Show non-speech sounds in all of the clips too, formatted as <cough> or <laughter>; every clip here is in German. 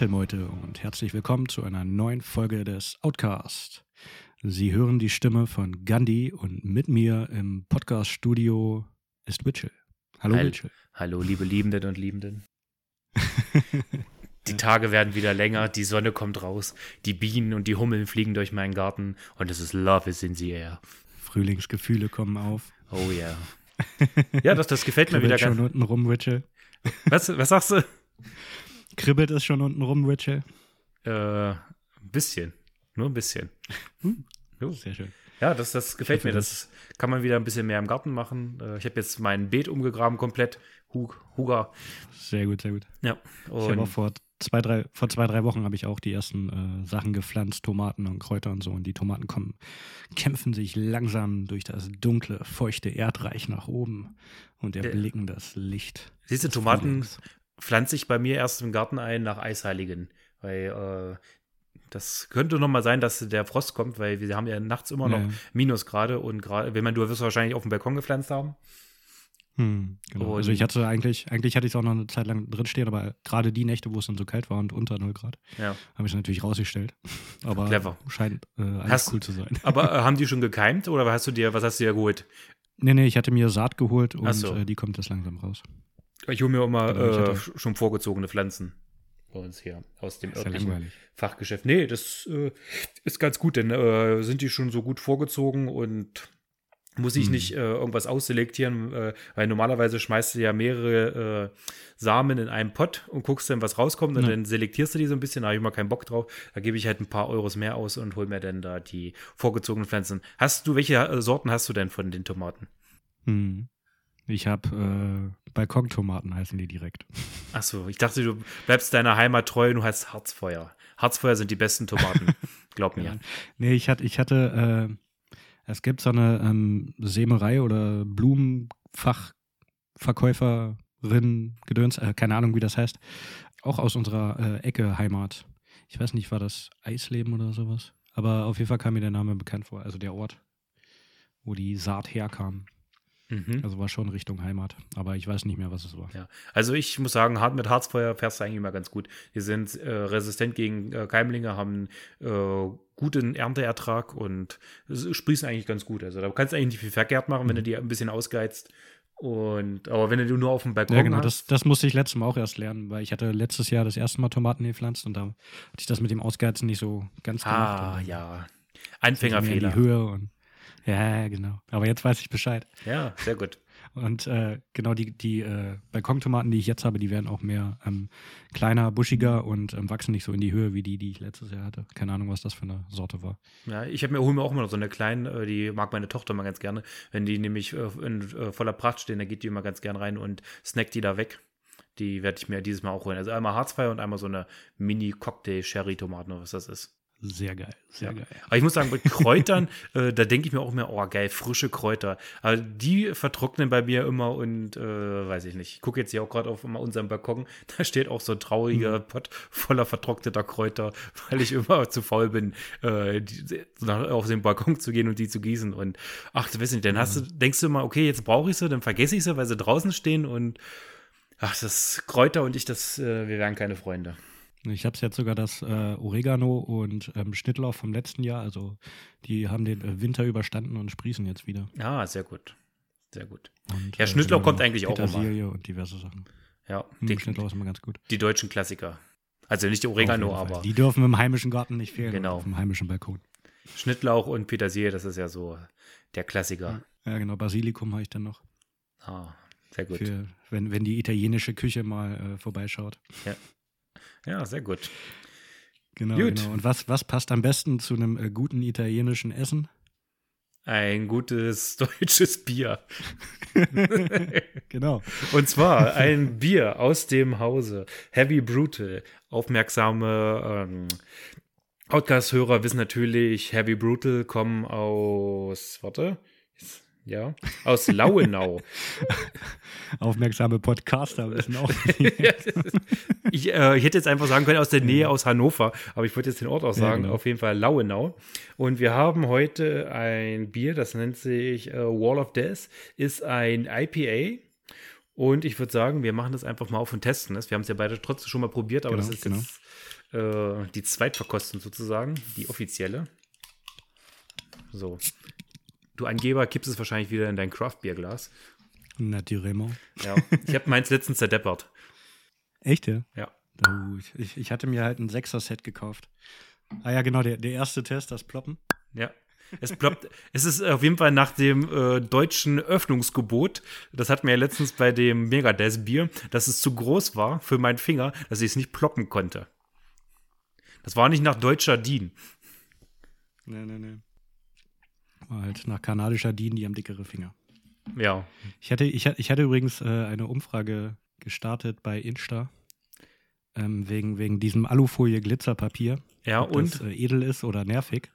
Metal-Meute und herzlich willkommen zu einer neuen Folge des Outcast. Sie hören die Stimme von Gandhi und mit mir im Podcast-Studio ist Witchell. Hallo Hall- Witchell. Hallo, liebe Liebenden und Liebenden. <laughs> Die Tage werden wieder länger, die Sonne kommt raus, die Bienen und die Hummeln fliegen durch meinen Garten und es ist Love is in the air. Frühlingsgefühle kommen auf. Oh yeah. <laughs> Ja, das, das gefällt mir wieder Kribbelt schon ganz. unten rum, Witchell. Was, was sagst du? <laughs> Kribbelt es schon unten rum, Witchell? Äh, ein bisschen. Nur ein bisschen. <laughs> Jo. Sehr schön. Ja, das, das gefällt mir. Das kann man wieder ein bisschen mehr im Garten machen. Äh, Ich habe jetzt mein Beet umgegraben komplett. Hug, Huga. Sehr gut, sehr gut. Ja. Ich habe auch Und vor zwei, drei, vor zwei, drei Wochen habe ich auch die ersten äh, Sachen gepflanzt, Tomaten und Kräuter und so. Und die Tomaten kommen, kämpfen sich langsam durch das dunkle, feuchte Erdreich nach oben und erblicken das Licht. siehst du, Tomaten. Pflanze ich bei mir erst im Garten ein nach Eisheiligen. Weil äh, das könnte noch mal sein, dass der Frost kommt, weil wir haben ja nachts immer noch Ja. Minusgrade und gerade, wenn man, du wirst wahrscheinlich auf dem Balkon gepflanzt haben. Hm, genau. also ich hatte eigentlich, eigentlich hatte ich es auch noch eine Zeit lang drinstehen, aber gerade die Nächte, wo es dann so kalt war und unter 0 Grad, Ja. habe ich es natürlich rausgestellt. <laughs> Aber Clever. scheint äh, alles Hast- cool zu sein. Aber äh, <laughs> haben die schon gekeimt oder hast du dir, was hast du dir geholt? Nee, nee, ich hatte mir Saat geholt und so. äh, die kommt jetzt langsam raus. Ich hole mir immer Genau, ich äh, schon vorgezogene Pflanzen bei uns hier aus dem örtlichen. Fachgeschäft. Nee, das äh, ist ganz gut, denn äh, sind die schon so gut vorgezogen und muss ich Hm. nicht äh, irgendwas ausselektieren, äh, weil normalerweise schmeißt du ja mehrere äh, Samen in einen Pott und guckst dann, was rauskommt und Ja. dann selektierst du die so ein bisschen, da habe ich mal keinen Bock drauf. Da gebe ich halt ein paar Euros mehr aus und hol mir dann da die vorgezogenen Pflanzen. Hast du, welche äh, Sorten hast du denn von den Tomaten? Hm. Ich habe äh, Balkontomaten heißen die direkt. <laughs> Achso, ich dachte, du bleibst deiner Heimat treu und du hast Harzfeuer. Harzfeuer sind die besten Tomaten, <laughs> glaub mir. Nee, ich hatte, ich hatte, äh, es gibt so eine ähm, Sämerei oder Blumenfachverkäuferin, Gedöns, äh, keine Ahnung, wie das heißt, auch aus unserer äh, Ecke Heimat. Ich weiß nicht, war das Eisleben oder sowas? Aber auf jeden Fall kam mir der Name bekannt vor, also der Ort, wo die Saat herkam. Mhm. Also war schon Richtung Heimat, aber ich weiß nicht mehr, was es war. Ja, also ich muss sagen, hart mit Harzfeuer fährst du eigentlich immer ganz gut. Die sind äh, resistent gegen äh, Keimlinge, haben äh, guten Ernteertrag und sprießen eigentlich ganz gut. Also da kannst du eigentlich nicht viel verkehrt machen, wenn du die ein bisschen ausgeizt. Und aber wenn du nur auf dem Balkon Ja, genau, hast, das, das musste ich letztes Mal auch erst lernen, weil ich hatte letztes Jahr das erste Mal Tomaten gepflanzt und da hatte ich das mit dem Ausgeizen nicht so ganz gemacht. ah ja, Anfängerfehler. Die Höhe und ja, genau. Aber jetzt weiß ich Bescheid. Ja, sehr gut. Und äh, genau die, die äh, Balkontomaten, die ich jetzt habe, die werden auch mehr ähm, kleiner, buschiger und ähm, wachsen nicht so in die Höhe wie die, die ich letztes Jahr hatte. Keine Ahnung, was das für eine Sorte war. Ja, ich habe mir, hol mir auch immer noch so eine kleine, äh, die mag meine Tochter mal ganz gerne. Wenn die nämlich äh, in äh, voller Pracht stehen, dann geht die immer ganz gern rein und snackt die da weg. Die werde ich mir dieses Mal auch holen. Also einmal Harzfeuer und einmal so eine Mini-Cocktail-Sherry-Tomaten, oder was das ist. Sehr geil, sehr Ja. geil. Aber ich muss sagen, bei <laughs> Kräutern, äh, da denke ich mir auch immer, oh geil, frische Kräuter. Aber die vertrocknen bei mir immer und äh, weiß ich nicht. Ich gucke jetzt hier auch gerade auf unserem Balkon, <laughs> da steht auch so ein trauriger Pott voller vertrockneter Kräuter, <laughs> weil ich immer zu faul bin, äh, die, auf den Balkon zu gehen und die zu gießen. Und ach, du weißt nicht, dann hast du, denkst du immer, okay, jetzt brauche ich sie, dann vergesse ich sie, weil sie draußen stehen und ach, das Kräuter und ich, das, äh, wir wären keine Freunde. Ich habe jetzt sogar das äh, Oregano und ähm, Schnittlauch vom letzten Jahr. Also die haben den äh, Winter überstanden und sprießen jetzt wieder. Ja, sehr gut. Sehr gut. Und, Ja, Schnittlauch genau, kommt eigentlich auch immer. Petersilie und diverse Sachen. Ja, Hm, die, Schnittlauch ist immer ganz gut. die deutschen Klassiker. Also nicht Auf Oregano, aber Die dürfen im heimischen Garten nicht fehlen. Genau. Auf dem heimischen Balkon. Schnittlauch und Petersilie, das ist ja so der Klassiker. Ja, genau. Basilikum habe ich dann noch. Ah, sehr gut. Für, wenn, wenn die italienische Küche mal äh, vorbeischaut. Ja, sehr gut. Genau, Gut. genau. Und was, was passt am besten zu einem äh, guten italienischen Essen? Ein gutes <laughs> deutsches Bier. <laughs> Genau. Und zwar <laughs> ein Bier aus dem Hause Heavy Brutal. Aufmerksame ähm, Outcast-Hörer wissen natürlich, Heavy Brutal kommen aus, warte, ja, aus Lauenau. <laughs> Aufmerksame Podcaster wissen auch. <laughs> ich, äh, ich hätte jetzt einfach sagen können, aus der Nähe aus Hannover, aber ich würde jetzt den Ort auch sagen, genau. auf jeden Fall Lauenau. Und wir haben heute ein Bier, das nennt sich äh, Wall of Death, ist ein IPA Und ich würde sagen, wir machen das einfach mal auf und testen es. Wir haben es ja beide trotzdem schon mal probiert, aber Genau, das ist genau. jetzt äh, die Zweitverkostung sozusagen, die offizielle. So. Du Angeber kippst es wahrscheinlich wieder in dein Craft-Bier-Glas. Naturellement. Ja. Ich habe meins letztens zerdeppert. Echt, ja? Ja. Oh, ich- ich, hatte mir halt ein Sechser-Set gekauft. Ah ja, genau, der, der erste Test, das Ploppen. Ja. Es ploppt, es ist auf jeden Fall nach dem äh, deutschen Öffnungsgebot. Das hatten wir ja letztens bei dem Megadeth-Bier, dass es zu groß war für meinen Finger, dass ich es nicht ploppen konnte. Das war nicht nach deutscher DIN. Nee, nee, nee. War halt nach kanadischer DIN, die haben dickere Finger. Ja. Ich hatte, ich, ich hatte übrigens äh, eine Umfrage gestartet bei Insta ähm, wegen, wegen diesem Alufolie-Glitzerpapier. Ja, ob und? das äh, edel ist oder nervig.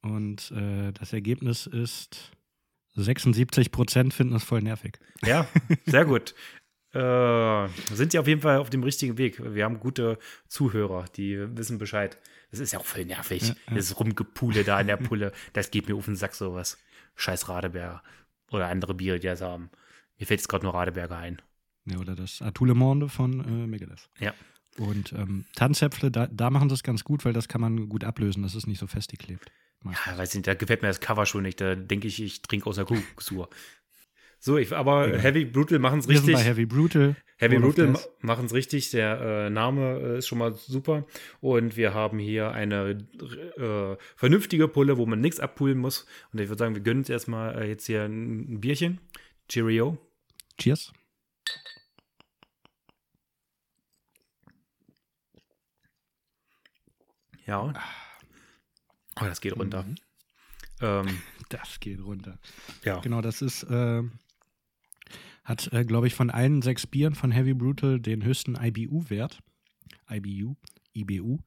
Und äh, das Ergebnis ist, 76 Prozent finden es voll nervig. Ja, <laughs> sehr gut. Äh, sind Sie auf jeden Fall auf dem richtigen Weg. Wir haben gute Zuhörer, die wissen Bescheid. Das ist ja auch voll nervig. Ja. Das Rumgepule da an der <laughs> Pulle, das geht mir auf den Sack sowas. Scheiß Radeberger. Oder andere Biere, die das haben. Mir fällt jetzt gerade nur Radeberger ein. Ja, oder das Atout Le Monde von äh, Megadeth. Ja. Und ähm, Tanzäpfle, da, da machen sie es ganz gut, weil das kann man gut ablösen, das ist nicht so festgeklebt. Ja, weiß nicht, da gefällt mir das Cover schon nicht. Da denke ich, ich trinke aus der Kuckucksuhr. So, ich, aber Ja. Heavy Brutal machen es Wir sind richtig. bei Heavy Brutal. Heavy of Brutal machen es richtig. Der äh, Name äh, ist schon mal super. Und wir haben hier eine äh, vernünftige Pulle, wo man nichts abpulen muss. Und ich würde sagen, wir gönnen uns erstmal äh, jetzt hier ein, Bierchen. Cheerio. Cheers. Ja. Oh, das geht runter. Mhm. Ähm, <laughs> Das geht runter. ja. Genau, das ist, äh, hat, äh, glaube ich, von allen sechs Bieren von Heavy Brutal den höchsten IBU-Wert. IBU, IBU,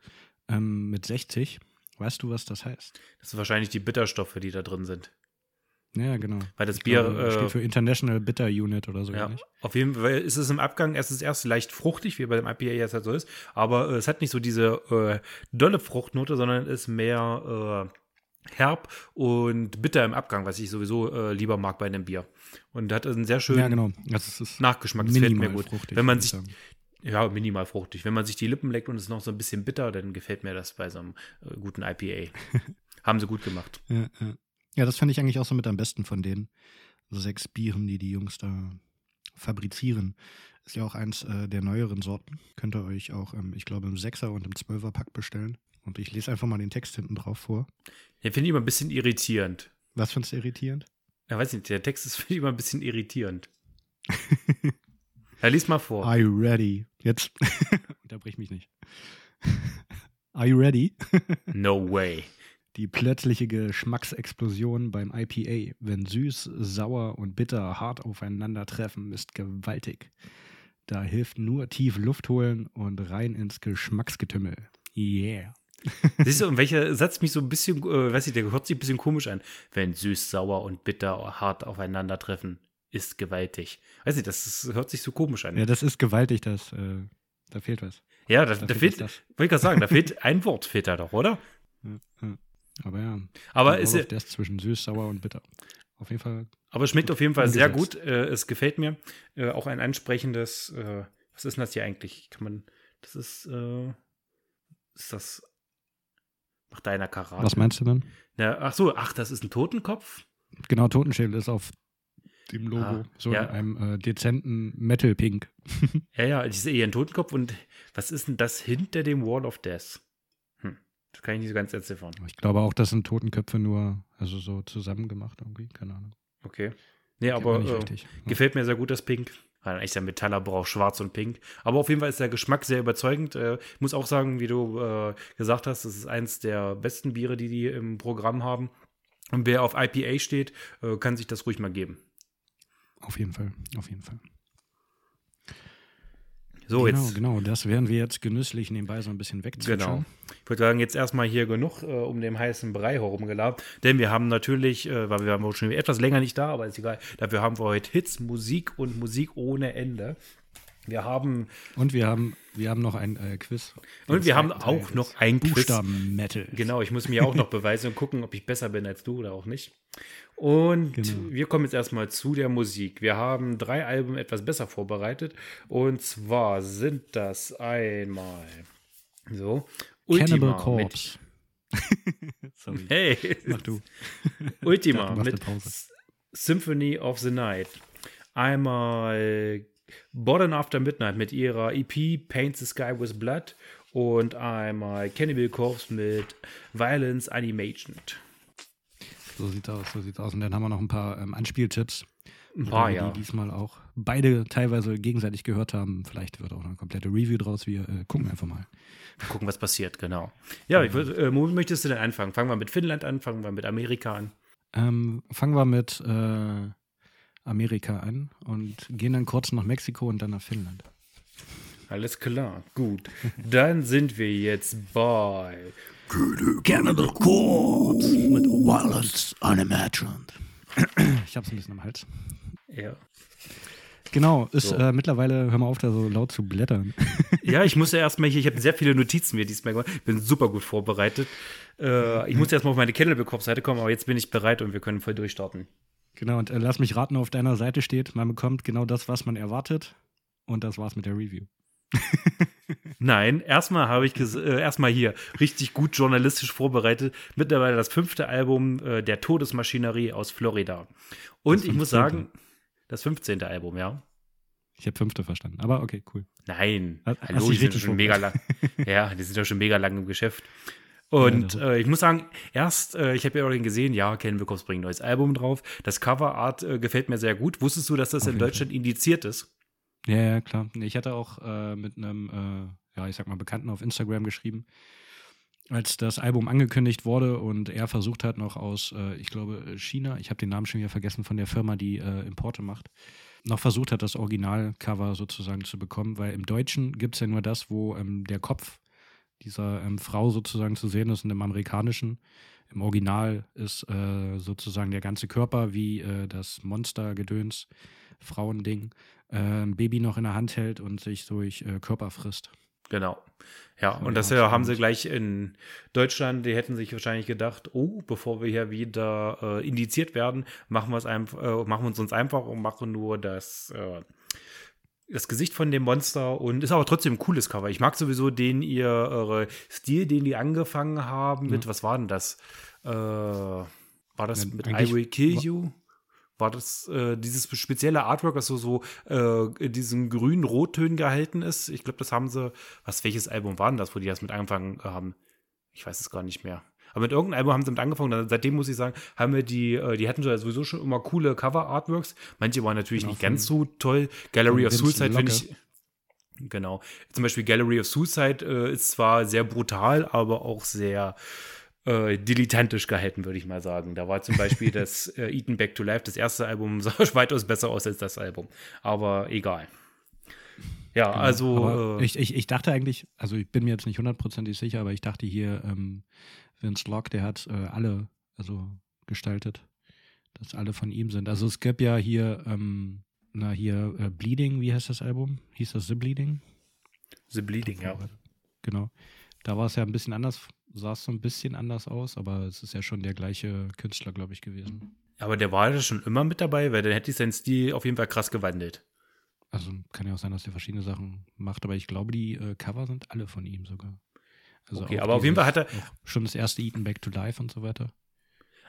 ähm, mit 60. Weißt du, was das heißt? Das sind wahrscheinlich die Bitterstoffe, die da drin sind. Ja, genau. Weil das Ich Bier. glaube, äh, steht für International Bitter Unit oder so Ja, ähnlich. auf jeden Fall ist es im Abgang, es ist erst leicht fruchtig, wie bei dem IPA jetzt halt so ist, aber äh, es hat nicht so diese äh, dolle Fruchtnote, sondern ist mehr äh, herb und bitter im Abgang, was ich sowieso äh, lieber mag bei einem Bier. Und hat einen sehr schönen Ja, genau. Es ist Nachgeschmack, das gefällt mir gut. fruchtig, Wenn man sich, ja, minimal fruchtig. Wenn man sich die Lippen leckt und es ist noch so ein bisschen bitter, dann gefällt mir das bei so einem äh, guten IPA. <laughs> Haben sie gut gemacht. Ja, ja. ja das fand ich eigentlich auch so mit am besten von den sechs Bieren, die die Jungs da fabrizieren. Ist ja auch eins äh, der neueren Sorten. Könnt ihr euch auch, ähm, ich glaube, im Sechser und im Zwölfer Pack bestellen. Und ich lese einfach mal den Text hinten drauf vor. Den finde ich immer ein bisschen irritierend. Was findest du irritierend? Ja, weiß nicht, der Text ist <laughs> finde ich immer ein bisschen irritierend. <laughs> ja, lies mal vor. Are you ready? Jetzt <laughs> unterbrich mich nicht. Are you ready? No way. Die plötzliche Geschmacksexplosion beim IPA, wenn süß, sauer und bitter hart aufeinandertreffen, ist gewaltig. Da hilft nur tief Luft holen und rein ins Geschmacksgetümmel. Yeah. Siehst du, und welcher Satz mich so ein bisschen, äh, weiß ich, der hört sich ein bisschen komisch an. Wenn süß, sauer und bitter hart aufeinandertreffen, ist gewaltig. Weiß nicht, das ist, hört sich so komisch an. Ja, das ist gewaltig, das, äh, da fehlt was. Ja, da, da da fehlt wollte ich gerade sagen, da <laughs> fehlt ein Wort, fehlt da doch, oder? Ja, ja. Aber ja. Aber, ist, of Death zwischen süß, sauer und bitter. Auf jeden Fall. aber es schmeckt auf jeden Fall sehr umgesetzt. gut. Äh, es gefällt mir. Äh, auch ein ansprechendes, äh, was ist denn das hier eigentlich? Kann man, das ist, äh, ist das nach deiner Karate? Was meinst du denn? Ja, ach so, ach, das ist ein Totenkopf? Genau, Totenschädel ist auf dem Logo. Ah, so ja. in einem äh, dezenten Metal-Pink. <laughs> Ja, ja, ich sehe hier einen Totenkopf und was ist denn das hinter dem Wall of Death? Hm, das kann ich nicht so ganz entziffern. Ich glaube auch, das sind Totenköpfe nur, also so zusammen gemacht irgendwie, keine Ahnung. Okay. Nee, aber äh. Ja. gefällt mir sehr gut das Pink. Ein echter Metaller schwarz und pink. Aber auf jeden Fall ist der Geschmack sehr überzeugend. Äh, ich muss auch sagen, wie du äh, gesagt hast, das ist eins der besten Biere, die die im Programm haben. Und wer auf IPA steht, äh, kann sich das ruhig mal geben. Auf jeden Fall, auf jeden Fall. So, genau, jetzt. genau, das werden wir jetzt genüsslich nebenbei so ein bisschen wegzwitschern. Genau. Ich würde sagen, jetzt erstmal hier genug äh, um den heißen Brei herumgelabert. Denn wir haben natürlich, äh, weil wir waren schon etwas länger nicht da, aber ist egal, dafür haben wir heute Hits, Musik und Musik ohne Ende. Wir haben, Und wir haben, wir haben noch ein äh, Quiz. und wir haben auch noch des ein Quiz. Buchstaben-Metal. Genau, ich muss mir auch noch beweisen und gucken, ob ich besser bin als du oder auch nicht. Und genau. wir kommen jetzt erstmal zu der Musik. Wir haben drei Alben etwas besser vorbereitet. Und zwar sind das einmal so Ultima Cannibal Corpse. <laughs> Sorry. Hey, mach du. Ultima ja, mit Symphony of the Night. Einmal Bottom After Midnight mit ihrer EP Paint the Sky with Blood und einmal Cannibal Corpse mit Violence Animation. So sieht aus, so sieht aus. Und dann haben wir noch ein paar ähm, Anspieltipps. Ein paar, ja. Die diesmal auch beide teilweise gegenseitig gehört haben. Vielleicht wird auch eine komplette Review draus. Wir äh, gucken einfach mal. Gucken, was passiert, genau. Ja, ich äh, womit möchtest du denn anfangen? Fangen wir mit Finnland an, fangen wir mit Amerika an. Ähm, fangen wir mit äh, Amerika an und gehen dann kurz nach Mexiko und dann nach Finnland. Alles klar, gut. Dann sind wir jetzt bei Cannibal Corpse mit Violence Unimagined. Ich hab's ein bisschen am Hals. Ja. Genau, ist so. äh, mittlerweile, hör mal auf, da so laut zu blättern. <laughs> Ja, ich musste erstmal hier, ich habe sehr viele Notizen mir diesmal gemacht, Ich bin super gut vorbereitet. Äh, ich musste erstmal auf meine Cannibal-Seite kommen, aber jetzt bin ich bereit und wir können voll durchstarten. Genau, und äh, lass mich raten, auf deiner Seite steht, man bekommt genau das, was man erwartet. Und das war's mit der Review. <laughs> Nein, erstmal habe ich äh, erstmal hier richtig gut journalistisch vorbereitet. Mittlerweile das fünfte Album äh, der Todesmaschinerie aus Florida. Und ich muss sagen, das 15. Album, ja. Ich habe fünfte verstanden, aber okay, cool. Nein, Hast, hallo, die sind schon mega lang. ja, die sind ja schon mega lang im Geschäft. <laughs> Und ja, äh, ich muss sagen, erst, äh, ich habe ja auch gesehen, ja, Ken Wilcox bringt ein neues Album drauf. Das Coverart äh, gefällt mir sehr gut. Wusstest du, dass das Auf in Deutschland Fall. indiziert ist? Ja, ja, klar. Ich hatte auch äh, mit einem, äh, ja, ich sag mal, Bekannten auf Instagram geschrieben, als das Album angekündigt wurde und er versucht hat, noch aus, äh, ich glaube, China, ich habe den Namen schon wieder vergessen, von der Firma, die äh, Importe macht, noch versucht hat, das Originalcover sozusagen zu bekommen, weil im Deutschen gibt es ja nur das, wo ähm, der Kopf dieser ähm, Frau sozusagen zu sehen ist und im amerikanischen. Im Original ist äh, sozusagen der ganze Körper wie äh, das Monster-Gedöns, Frauending, äh, Baby noch in der Hand hält und sich durch äh, Körper frisst. Genau. Ja, und das ja, haben sie gleich in Deutschland, die hätten sich wahrscheinlich gedacht, oh, bevor wir hier wieder äh, indiziert werden, machen wir es einfach, äh, machen wir es uns einfach und machen nur das, äh, das Gesicht von dem Monster und ist aber trotzdem ein cooles Cover. Ich mag sowieso den ihr eure Stil, den die angefangen haben mit, mhm. was war denn das? Äh, war das ja, mit I Will Kill You? War das äh, dieses spezielle Artwork, das so, so äh, in diesen grünen Rottönen gehalten ist. Ich glaube, das haben sie, was, welches Album war denn das, wo die das mit angefangen haben? Ich weiß es gar nicht mehr. Aber mit irgendeinem Album haben sie mit angefangen. Seitdem muss ich sagen, haben wir die, äh, die hatten sowieso schon immer coole Cover-Artworks. Manche waren natürlich genau, nicht ganz so toll. Gallery of Suicide finde ich. Genau. Zum Beispiel Gallery of Suicide äh, ist zwar sehr brutal, aber auch sehr äh, dilettantisch gehalten, würde ich mal sagen. Da war zum Beispiel das <laughs> äh, Eaten Back to Life, das erste Album, <laughs> sah weitaus besser aus als das Album. Aber egal. Ja, genau. also. Äh, ich, ich, ich dachte eigentlich, also ich bin mir jetzt nicht hundertprozentig sicher, aber ich dachte hier, ähm, Vince Locke, der hat äh, alle also gestaltet, dass alle von ihm sind. Also es gab ja hier, ähm, na hier, äh, Bleeding, wie heißt das Album? Hieß das The Bleeding? The Bleeding, ja. Genau. Da war es ja ein bisschen anders sah es so ein bisschen anders aus, aber es ist ja schon der gleiche Künstler, glaube ich, gewesen. Aber der war ja schon immer mit dabei, weil dann hätte ich seinen Stil auf jeden Fall krass gewandelt. Also kann ja auch sein, dass er verschiedene Sachen macht, aber ich glaube, die äh, Cover sind alle von ihm sogar. Also okay, aber auf jeden Fall hat er. Schon das erste Eaten Back to Life und so weiter.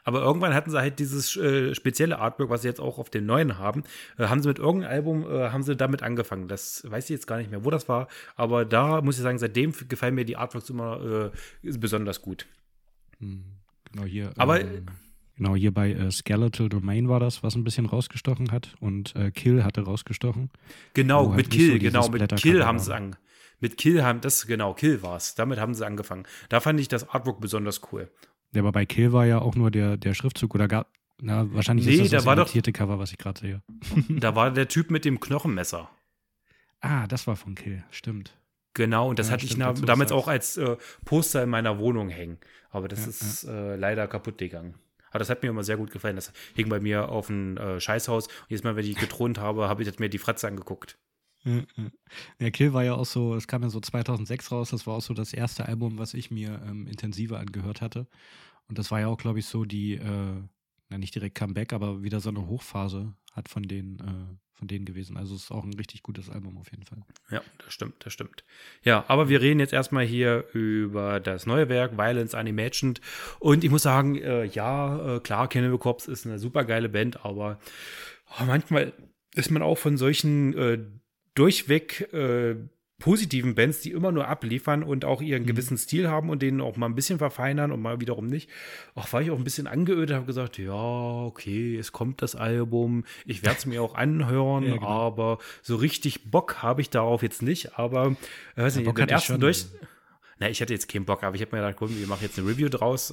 Aber irgendwann hatten sie halt dieses äh, spezielle Artwork, was sie jetzt auch auf den neuen haben. Äh, haben sie mit irgendeinem Album, äh, haben sie damit angefangen. Das weiß ich jetzt gar nicht mehr, wo das war. Aber da muss ich sagen, seitdem gefallen mir die Artworks immer äh, besonders gut. Hm, genau hier. Aber. Ähm, genau, hier bei äh, Skeletal Domain war das, was ein bisschen rausgestochen hat. Und äh, Kill hatte rausgestochen. Genau, mit halt Kill, so genau, mit Kill haben sie an. Mit Kill haben, das genau, Kill war es. Damit haben sie angefangen. Da fand ich das Artwork besonders cool. Ja, aber bei Kill war ja auch nur der, der Schriftzug oder gab. Na, wahrscheinlich nee, ist das da das war Cover, was ich gerade sehe. da war der Typ mit dem Knochenmesser. Ah, das war von Kill, stimmt. Genau, und das ja, hatte stimmt, ich damals auch als äh, Poster in meiner Wohnung hängen. Aber das ja, ist ja. Äh, leider kaputt gegangen. Aber das hat mir immer sehr gut gefallen. Das hing bei mir auf dem äh, Scheißhaus. Und jedes Mal, wenn ich getront habe, habe ich mir die Fratze angeguckt. Ja, Kill war ja auch so, es kam ja so 2006 raus, das war auch so das erste Album, was ich mir ähm, intensiver angehört hatte. Und das war ja auch, glaube ich, so die, äh, na nicht direkt Comeback, aber wieder so eine Hochphase hat von denen, äh, von denen gewesen. Also es ist auch ein richtig gutes Album auf jeden Fall. Ja, das stimmt, das stimmt. Ja, aber wir reden jetzt erstmal hier über das neue Werk, Violence Unimagined. Und ich muss sagen, äh, ja, äh, klar, Cannibal Corpse ist eine super geile Band, aber oh, manchmal ist man auch von solchen äh, durchweg äh, positiven Bands, die immer nur abliefern und auch ihren mhm. gewissen Stil haben und den auch mal ein bisschen verfeinern und mal wiederum nicht. Auch war ich auch ein bisschen angeödet, habe gesagt, ja, okay, es kommt das Album, ich werde es mir auch anhören, <laughs> ja, genau. aber so richtig Bock habe ich darauf jetzt nicht. Aber äh, weiß ja, nicht, den ersten durch. Na, ich hatte jetzt keinen Bock, aber ich habe mir gedacht, komm, wir machen jetzt eine Review draus.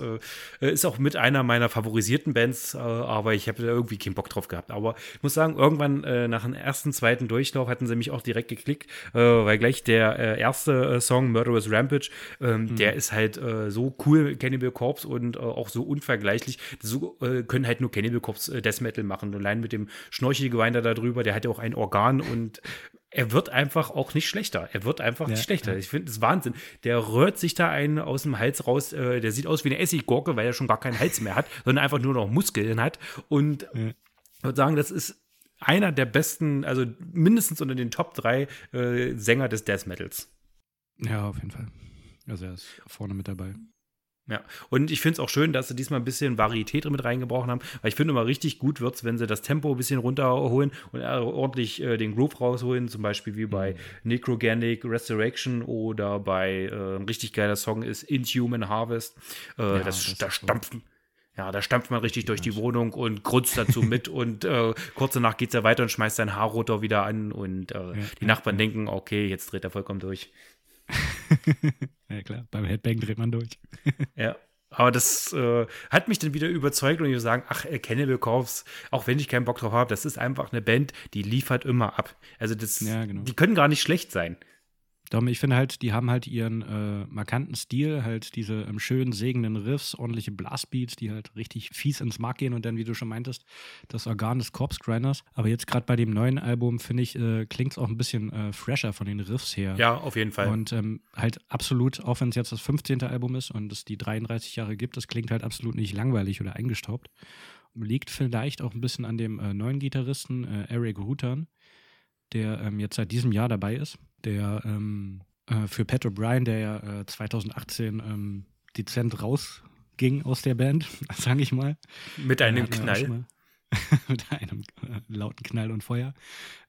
Äh, ist auch mit einer meiner favorisierten Bands, äh, aber ich habe da irgendwie keinen Bock drauf gehabt. Aber ich muss sagen, irgendwann äh, nach dem ersten, zweiten Durchlauf hatten sie mich auch direkt geklickt, äh, weil gleich der äh, erste äh, Song, Murderous Rampage, ähm, mhm. der ist halt so cool, Cannibal Corpse und auch so unvergleichlich. So können halt nur Cannibal Corpse Death Metal machen. Allein mit dem Schnorchelgewein da drüber, der hat ja auch ein Organ und er wird einfach auch nicht schlechter. Er wird einfach ja, nicht schlechter. Ja. Ich finde das Wahnsinn. Der rührt sich da einen aus dem Hals raus. Äh, der sieht aus wie eine Essiggurke, weil er schon gar keinen Hals mehr hat, <laughs> sondern einfach nur noch Muskeln hat. Und ja. ich würde sagen, das ist einer der besten, also mindestens unter den Top 3 äh, Sänger des Death Metals. Ja, auf jeden Fall. Also er ist vorne mit dabei. Ja, und ich finde es auch schön, dass sie diesmal ein bisschen Varietät mit reingebracht haben, weil ich finde immer richtig gut wird es, wenn sie das Tempo ein bisschen runterholen und ordentlich äh, den Groove rausholen, zum Beispiel wie bei mhm. Necroganic Resurrection oder bei äh, ein richtig geiler Song ist Inhuman Harvest. Äh, ja, das, das da stampfen. Ja, da stampft man richtig durch die Wohnung und grunzt dazu mit <laughs> und äh, kurz danach geht es ja weiter und schmeißt sein Haarrotor wieder an und äh, ja, die Nachbarn denken, okay, jetzt dreht er vollkommen durch. <laughs> <laughs> ja klar, beim Headbang dreht man durch. <laughs> ja. Aber das äh, hat mich dann wieder überzeugt und ich würde sagen, ach, äh, Cannibal Corpse, auch wenn ich keinen Bock drauf habe, das ist einfach eine Band, die liefert immer ab. Also das, ja, genau. die können gar nicht schlecht sein. Darum, ich finde halt, die haben halt ihren äh, markanten Stil, halt diese ähm, schönen, segenden Riffs, ordentliche Blastbeats, die halt richtig fies ins Mark gehen und dann, wie du schon meintest, das Organ des Corpse Grinders. Aber jetzt gerade bei dem neuen Album, finde ich, äh, klingt es auch ein bisschen äh, fresher von den Riffs her. Ja, auf jeden Fall. Und ähm, halt absolut, auch wenn es jetzt das 15. Album ist und es die 33 Jahre gibt, das klingt halt absolut nicht langweilig oder eingestaubt. Liegt vielleicht auch ein bisschen an dem äh, neuen Gitarristen äh, Eric Rutan, der ähm, jetzt seit diesem Jahr dabei ist der ähm, äh, für Pat O'Brien, der ja äh, 2018 ähm, dezent rausging aus der Band, <laughs> sage ich mal. Mit einem Knall. <laughs> mit einem äh, lauten Knall und Feuer.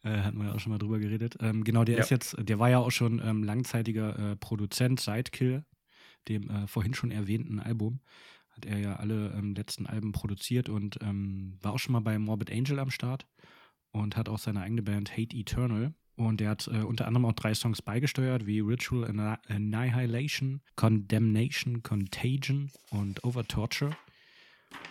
Äh, hatten wir ja auch schon mal drüber geredet. Ähm, genau, der ja. ist jetzt, der war ja auch schon ähm, langzeitiger äh, Produzent seit Kill, dem äh, vorhin schon erwähnten Album. Hat er ja alle ähm, letzten Alben produziert und ähm, war auch schon mal bei Morbid Angel am Start und hat auch seine eigene Band Hate Eternal. Und er hat äh, unter anderem auch drei Songs beigesteuert, wie Ritual Annihilation, Condemnation, Contagion und Over Torture.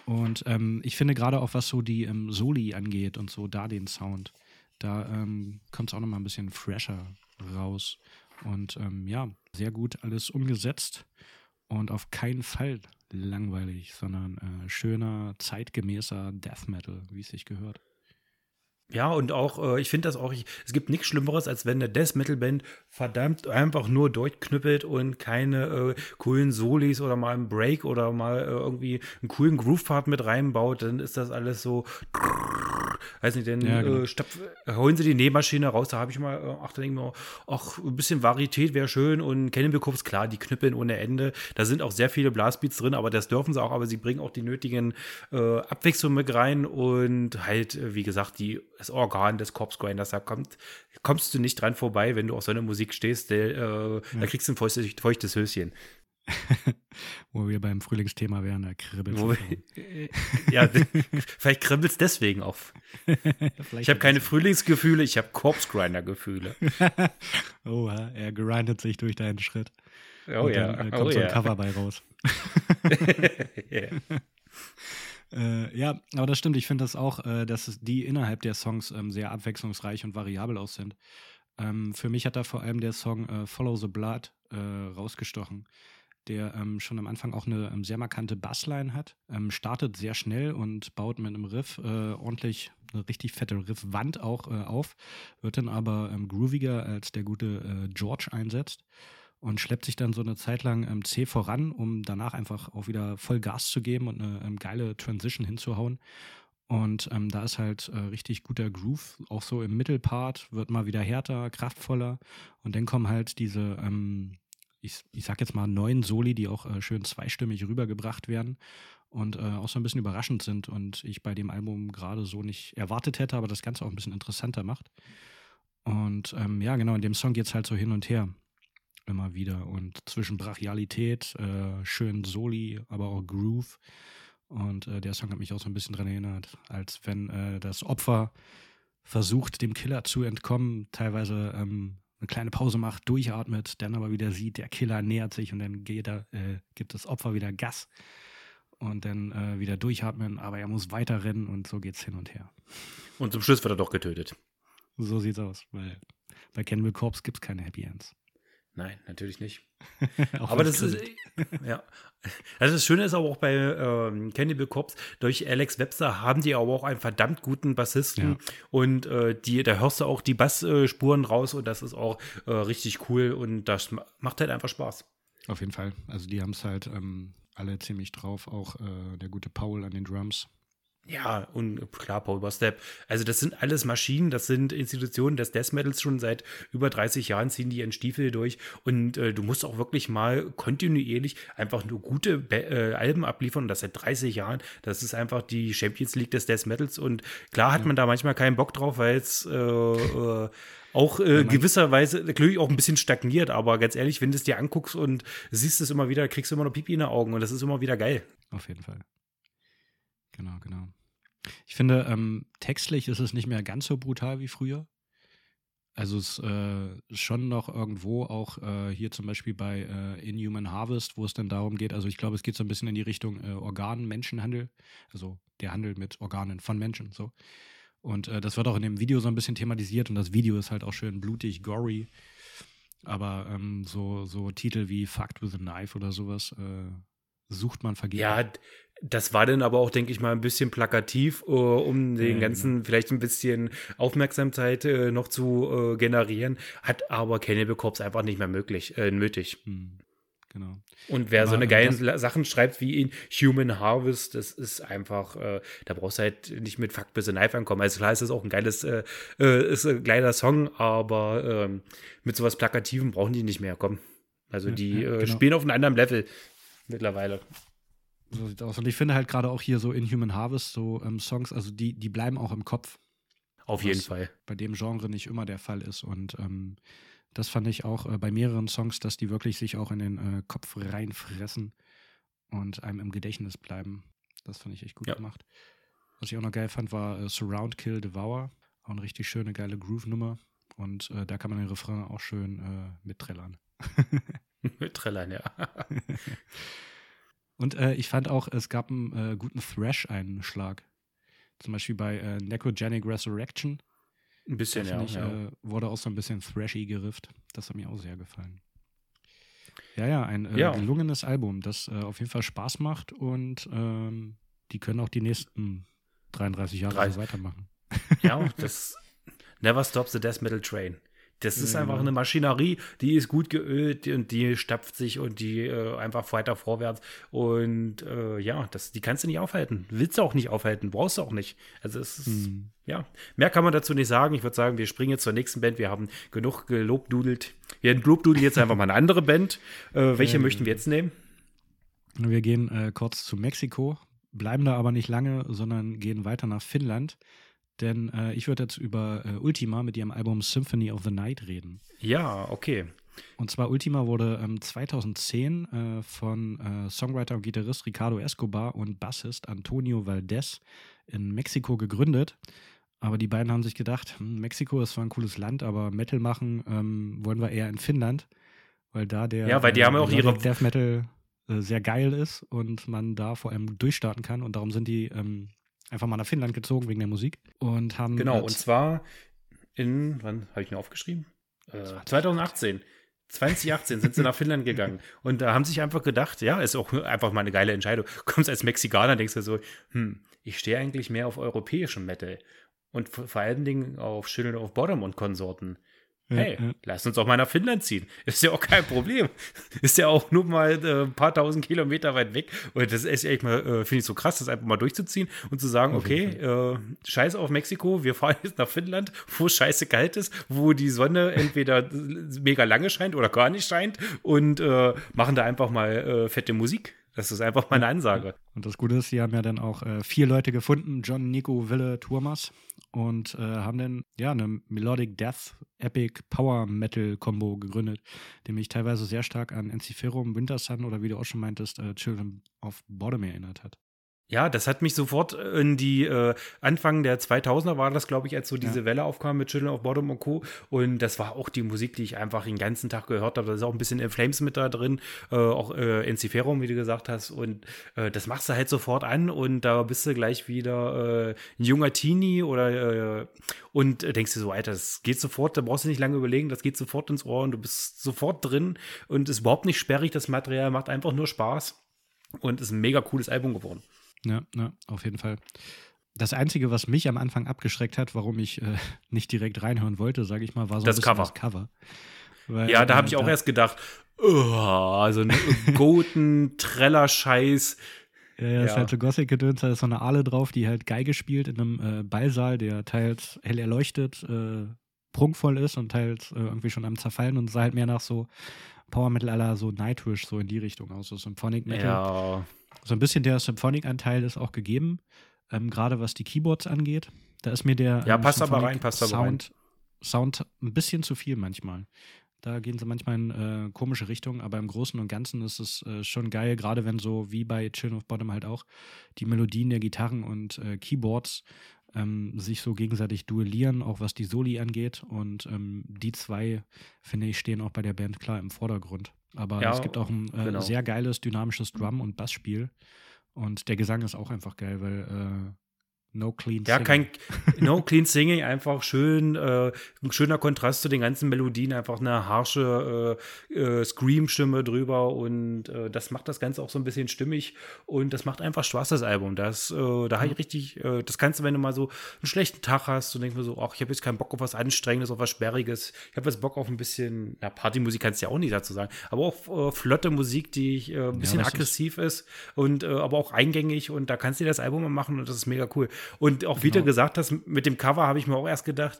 Und ähm, ich finde gerade auch, was so die ähm, Soli angeht und so da den Sound, da ähm, kommt es auch nochmal ein bisschen fresher raus. Und ähm, ja, sehr gut alles umgesetzt und auf keinen Fall langweilig, sondern äh, schöner, zeitgemäßer Death Metal, wie es sich gehört. Ja, und auch, äh, ich finde das auch, ich, es gibt nichts Schlimmeres, als wenn eine Death Metal Band verdammt einfach nur durchknüppelt und keine äh, coolen Solis oder mal einen Break oder mal äh, irgendwie einen coolen Groove-Part mit reinbaut, dann ist das alles so weiß nicht, denn ja, genau. äh, stapf, holen sie die Nähmaschine raus, da habe ich mal, äh, ach, da denke ich mir, ach, ein bisschen Varietät wäre schön und Cannibal Corpse, klar, die knüppeln ohne Ende, da sind auch sehr viele Blastbeats drin, aber das dürfen sie auch, aber sie bringen auch die nötigen äh, Abwechslungen mit rein und halt, äh, wie gesagt, die, das Organ des Corpse Grinders, da kommt, kommst du nicht dran vorbei, wenn du auf so eine Musik stehst, der, äh, ja. da kriegst du ein feuchtes, feuchtes Höschen. Wo wir beim Frühlingsthema wären, da kribbelt es. <laughs> ja, vielleicht kribbelt es deswegen auf. ich habe keine Frühlingsgefühle, ich habe Corpse-Grinder-Gefühle. <laughs> Oha, er grindet sich durch deinen Schritt. Oh Und ja. Dann, äh, kommt oh so ein ja. Cover bei raus. yeah. <laughs> äh, ja, aber das stimmt. Ich finde das auch, äh, dass die innerhalb der Songs ähm, sehr abwechslungsreich und variabel aus sind. Ähm, für mich hat da vor allem der Song äh, Follow the Blood äh, rausgestochen der ähm, schon am Anfang auch eine ähm, sehr markante Bassline hat, ähm, startet sehr schnell und baut mit einem Riff äh, ordentlich eine richtig fette Riffwand auch äh, auf, wird dann aber ähm, grooviger als der gute äh, George einsetzt. und schleppt sich dann so eine Zeit lang ähm, zäh voran, um danach einfach auch wieder voll Gas zu geben und eine ähm, geile Transition hinzuhauen. Und ähm, da ist halt äh, richtig guter Groove, auch so im Mittelpart, wird mal wieder härter, kraftvoller. Und dann kommen halt diese, ähm, ich, ich sag jetzt mal, neuen Soli, die auch äh, schön zweistimmig rübergebracht werden und äh, auch so ein bisschen überraschend sind und ich bei dem Album gerade so nicht erwartet hätte, aber das Ganze auch ein bisschen interessanter macht. Und ähm, ja, genau, in dem Song geht es halt so hin und her. Immer wieder. Und zwischen Brachialität, äh, schön Soli, aber auch Groove. Und äh, der Song hat mich auch so ein bisschen daran erinnert, als wenn äh, das Opfer versucht, dem Killer zu entkommen, teilweise ähm, eine kleine Pause macht, durchatmet, dann aber wieder sieht, der Killer nähert sich und dann geht er, äh, gibt das Opfer wieder Gas und dann äh, wieder durchatmen, aber er muss weiter rennen und so geht's hin und her. Und zum Schluss wird er doch getötet. So sieht's aus, weil bei Cannibal Corpse gibt's keine Happy Ends. Nein, natürlich nicht. <laughs> aber das ist, ja. Also das Schöne ist aber auch bei ähm, Cannibal Corpse, durch Alex Webster haben die aber auch einen verdammt guten Bassisten ja. und äh, die, da hörst du auch die Bassspuren raus und das ist auch äh, richtig cool und das macht halt einfach Spaß. Auf jeden Fall. Also die haben es halt ähm, alle ziemlich drauf, auch äh, der gute Paul an den Drums. Ja, und klar, Paul Bostep. Also, das sind alles Maschinen, das sind Institutionen des Death Metals schon seit über 30 Jahren, ziehen die ihren Stiefel durch. Und äh, du musst auch wirklich mal kontinuierlich einfach nur gute Be äh, Alben abliefern. Und das seit 30 Jahren. Das ist einfach die Champions League des Death Metals. Und klar hat man da manchmal keinen Bock drauf, weil es äh, äh, auch äh, gewisserweise natürlich auch ein bisschen stagniert. Aber ganz ehrlich, wenn du es dir anguckst und siehst es immer wieder, kriegst du immer noch Pipi in den Augen. Und das ist immer wieder geil. Auf jeden Fall. Genau, genau. Ich finde, ähm, textlich ist es nicht mehr ganz so brutal wie früher. Also es äh, schon noch irgendwo auch äh, hier zum Beispiel bei äh, Inhuman Harvest, wo es dann darum geht, also ich glaube, es geht so ein bisschen in die Richtung äh, Organ-Menschenhandel, also der Handel mit Organen von Menschen, so. Und äh, das wird auch in dem Video so ein bisschen thematisiert und das Video ist halt auch schön blutig, gory. Aber ähm, so, so Titel wie Fucked with a Knife oder sowas äh, sucht man vergeblich. Ja, das war dann aber auch, denke ich mal, ein bisschen plakativ, uh, um den ja, ganzen vielleicht ein bisschen Aufmerksamkeit uh, noch zu uh, generieren, hat aber Cannibal Corpse einfach nicht mehr möglich, äh, nötig. Hm, genau. Und wer aber so eine geile Sachen schreibt wie in Human Harvest, das ist einfach, da brauchst du halt nicht mit Fuck bis Knife ankommen. Also klar ist das auch ein geiles, ist ein geiler Song, aber ähm, mit sowas Plakativen brauchen die nicht mehr, komm. Also die ja, genau. spielen auf einem anderen Level mittlerweile. So sieht aus. Und ich finde halt gerade auch hier so in Human Harvest so ähm, Songs, also die, die bleiben auch im Kopf. Auf jeden Fall. Bei dem Genre nicht immer der Fall ist. Und ähm, das fand ich auch äh, bei mehreren Songs, dass die wirklich sich auch in den äh, Kopf reinfressen und einem im Gedächtnis bleiben. Das fand ich echt gut ja. gemacht. Was ich auch noch geil fand, war äh, Surround Kill Devour. Auch eine richtig schöne, geile Groove-Nummer. Und äh, da kann man den Refrain auch schön äh, mitträllern. <laughs> mitträllern, ja. <laughs> Und äh, ich fand auch, es gab einen äh, guten Thrash-Einschlag. Zum Beispiel bei äh, Necrogenic Resurrection. Ein bisschen, ja, ich, ja. Äh, wurde auch so ein bisschen thrashy gerifft. Das hat mir auch sehr gefallen. Ja, ja, ein äh, ja. gelungenes Album, das äh, auf jeden Fall Spaß macht und ähm, die können auch die nächsten 33 Jahre 30. so weitermachen. Ja, <laughs> das Never Stop the Death Metal Train. Das ist einfach eine Maschinerie, die ist gut geölt und die stapft sich und die äh, einfach weiter vorwärts. Und äh, ja, das, die kannst du nicht aufhalten. Willst du auch nicht aufhalten, brauchst du auch nicht. Also es ist, hm. ja, mehr kann man dazu nicht sagen. Ich würde sagen, wir springen jetzt zur nächsten Band. Wir haben genug gelobdudelt. Wir lobdudeln jetzt einfach mal eine andere Band. Äh, welche möchten wir jetzt nehmen? Wir gehen äh, kurz zu Mexiko, bleiben da aber nicht lange, sondern gehen weiter nach Finnland. Denn äh, ich würde jetzt über äh, Ultima mit ihrem Album Symphony of the Night reden. Ja, okay. Und zwar Ultima wurde ähm, 2010 äh, von äh, Songwriter und Gitarrist Ricardo Escobar und Bassist Antonio Valdez in Mexiko gegründet. Aber die beiden haben sich gedacht, hm, Mexiko ist zwar ein cooles Land, aber Metal machen ähm, wollen wir eher in Finnland, weil da der ja, weil die haben auch ihre Death Metal äh, sehr geil ist und man da vor allem durchstarten kann. Und darum sind die ähm, einfach mal nach Finnland gezogen wegen der Musik und haben. Genau, und zwar in, wann habe ich mir aufgeschrieben? Äh, 2018. 2018 sind sie nach Finnland gegangen <laughs> und da haben sich einfach gedacht, ja, ist auch einfach mal eine geile Entscheidung. Kommst als Mexikaner, denkst du so, hm, ich stehe eigentlich mehr auf europäischen Metal und vor allen Dingen auf Children of Bottom und Konsorten. Hey, ja, lass uns auch mal nach Finnland ziehen. Ist ja auch kein Problem. <laughs> ist ja auch nur mal äh, ein paar tausend Kilometer weit weg. Und das ist echt mal, äh, finde ich so krass, das einfach mal durchzuziehen und zu sagen, okay, äh, scheiß auf Mexiko, wir fahren <laughs> jetzt nach Finnland, wo es scheiße kalt ist, wo die Sonne entweder mega lange scheint oder gar nicht scheint und äh, machen da einfach mal äh, fette Musik. Das ist einfach meine Ansage. Und das Gute ist, sie haben ja dann auch äh, vier Leute gefunden, John, Nico, Wille, Turmas, und äh, haben dann ja eine Melodic Death Epic Power Metal Combo gegründet, die mich teilweise sehr stark an Enciferum, Winter Sun oder wie du auch schon meintest, äh, Children of Bottom erinnert hat. Ja, das hat mich sofort in die äh, Anfang der 2000er war das, glaube ich, als so diese ja. Welle aufkam mit Children of Bottom und Co. Und das war auch die Musik, die ich einfach den ganzen Tag gehört habe. Da ist auch ein bisschen in Flames mit da drin, äh, auch äh, Enciferum, wie du gesagt hast. Und äh, das machst du halt sofort an und da bist du gleich wieder äh, ein junger Teenie oder äh, und denkst dir so, Alter, das geht sofort, da brauchst du nicht lange überlegen, das geht sofort ins Ohr und du bist sofort drin und ist überhaupt nicht sperrig, das Material macht einfach nur Spaß und ist ein mega cooles Album geworden. Ja, ja, auf jeden Fall. Das Einzige, was mich am Anfang abgeschreckt hat, warum ich äh, nicht direkt reinhören wollte, sage ich mal, war so das Cover. das Cover. Weil, ja, da habe ich auch erst gedacht, oh, also ein <laughs> Goten, Treller-Scheiß. Ja, ja, ist halt so Gothic-Gedöns, da ist so eine Aale drauf, die halt Geige spielt in einem äh, Ballsaal, der teils hell erleuchtet, äh, prunkvoll ist und teils äh, irgendwie schon am Zerfallen und sah halt mehr nach so Power Metal aller so Nightwish, so in die Richtung aus, so Symphonic Metal. Ja. So ein bisschen der Symphonic-Anteil ist auch gegeben, ähm, gerade was die Keyboards angeht. Da ist mir der ja, ähm, passt aber rein, passt aber Sound, rein. Sound ein bisschen zu viel manchmal. Da gehen sie manchmal in äh, komische Richtungen, aber im Großen und Ganzen ist es äh, schon geil, gerade wenn so wie bei Children of Bottom halt auch die Melodien der Gitarren und äh, Keyboards ähm, sich so gegenseitig duellieren, auch was die Soli angeht. Und ähm, die zwei, finde ich, stehen auch bei der Band klar im Vordergrund. Aber ja, es gibt auch ein äh, genau. sehr geiles, dynamisches Drum- und Bassspiel. Und der Gesang ist auch einfach geil, weil äh, No Clean Singing. Ja, kein <laughs> No Clean Singing, einfach schön, äh, ein schöner Kontrast zu den ganzen Melodien, einfach eine harsche äh, äh, Scream-Stimme drüber und äh, das macht das Ganze auch so ein bisschen stimmig und das macht einfach Spaß, das Album. Das, äh, da habe ich richtig, äh, das kannst du, wenn du mal so einen schlechten Tag hast und denkst mir so, ach, ich habe jetzt keinen Bock auf was Anstrengendes, auf was Sperriges, ich habe jetzt Bock auf ein bisschen, ja, Partymusik kannst du ja auch nicht dazu sagen, aber auch flotte Musik, die ein bisschen ja, aggressiv ist. ist und aber auch eingängig und da kannst du dir das Album mal machen und das ist mega cool. Und auch wie genau. du gesagt hast, mit dem Cover habe ich mir auch erst gedacht,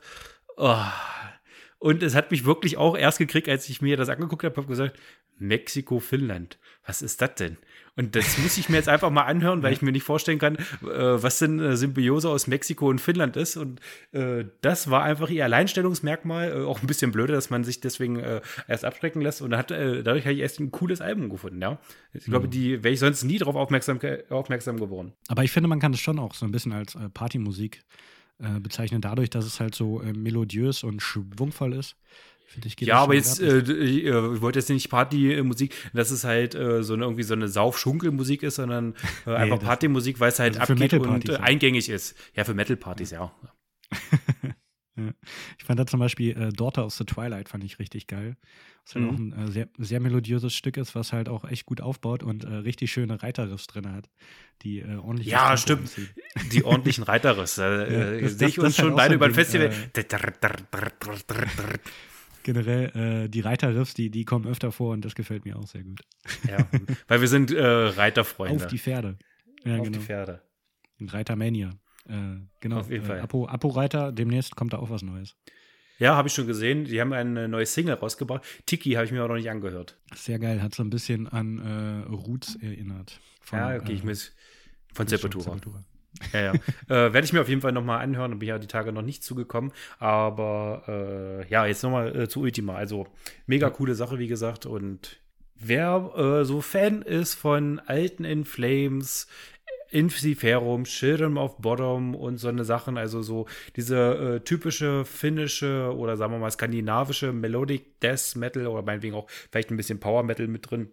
oh. Und es hat mich wirklich auch erst gekriegt, als ich mir das angeguckt habe, habe gesagt, Mexiko, Finnland. Was ist das denn? Und das muss ich mir jetzt einfach mal anhören, weil ich mir nicht vorstellen kann, äh, was denn äh, Symbiose aus Mexiko und Finnland ist. Und äh, das war einfach ihr Alleinstellungsmerkmal. Auch ein bisschen blöde, dass man sich deswegen erst abschrecken lässt. Und hat, dadurch habe ich erst ein cooles Album gefunden. Ja, ich glaube, mhm. die wäre ich sonst nie darauf aufmerksam, aufmerksam geworden. Aber ich finde, man kann das schon auch so ein bisschen als Partymusik bezeichnen, dadurch, dass es halt so melodiös und schwungvoll ist. Ich, ja, aber jetzt, äh, ich, äh, wollte jetzt nicht Partymusik, dass es halt äh, so eine, irgendwie so eine Sauf-Schunkel-Musik ist, sondern äh, <laughs> nee, einfach Partymusik, weil es halt also abgeht und äh, eingängig ist. Ja, für Metal-Partys, ja. ja. <laughs> Ich fand da zum Beispiel äh, Daughter of the Twilight fand ich richtig geil. Was halt mhm. auch ein äh, sehr, sehr melodiöses Stück ist, was halt auch echt gut aufbaut und äh, richtig schöne Reiterriffs drin hat, die äh, ordentlich. Ja, stimmt. Die ordentlichen Reiterriffs. <laughs> Äh, ja, sehe ich uns schon beide über ein Festival. Äh, generell äh, die Reiterriffs, die, die kommen öfter vor und das gefällt mir auch sehr gut. Ja, weil wir sind äh, <laughs> Reiterfreunde. Auf die Pferde. Ja, Auf genau. die Pferde. Reitermania. Äh, genau. Auf jeden äh, Fall. Apo, Apo Reiter, demnächst kommt da auch was Neues. Ja, habe ich schon gesehen. Die haben eine neue Single rausgebracht. Tiki habe ich mir auch noch nicht angehört. Sehr geil, hat so ein bisschen an äh, Roots erinnert. Von, ja, okay, ich äh, muss von Sepultura. Ja, ja. <laughs> äh, Werde ich mir auf jeden Fall nochmal anhören. Bin ja die Tage noch nicht zugekommen. Aber äh, ja, jetzt nochmal zu Ultima. Also mega coole Sache, wie gesagt. Und wer so Fan ist von alten In Flames, Infiferum, Children of Bottom und so eine Sachen, also so diese äh, typische finnische oder sagen wir mal skandinavische Melodic Death Metal oder meinetwegen auch vielleicht ein bisschen Power Metal mit drin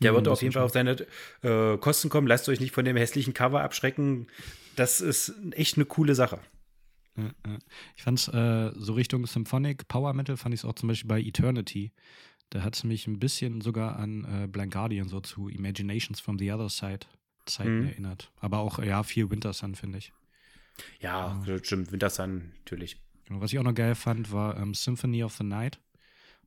der mhm, wird auf jeden Fall auf seine äh, Kosten kommen. Lasst euch nicht von dem hässlichen Cover abschrecken. Das ist echt eine coole Sache. Ich fand es äh, so Richtung Symphonic Power Metal, fand ich es auch zum Beispiel bei Eternity. Da hat es mich ein bisschen sogar an äh, Blind Guardian, so zu Imaginations from the Other Side Zeiten mhm. erinnert. Aber auch, ja, viel Winter Sun, finde ich. Ja, ja, stimmt, Winter Sun, natürlich. Genau, was ich auch noch geil fand, war ähm, Symphony of the Night.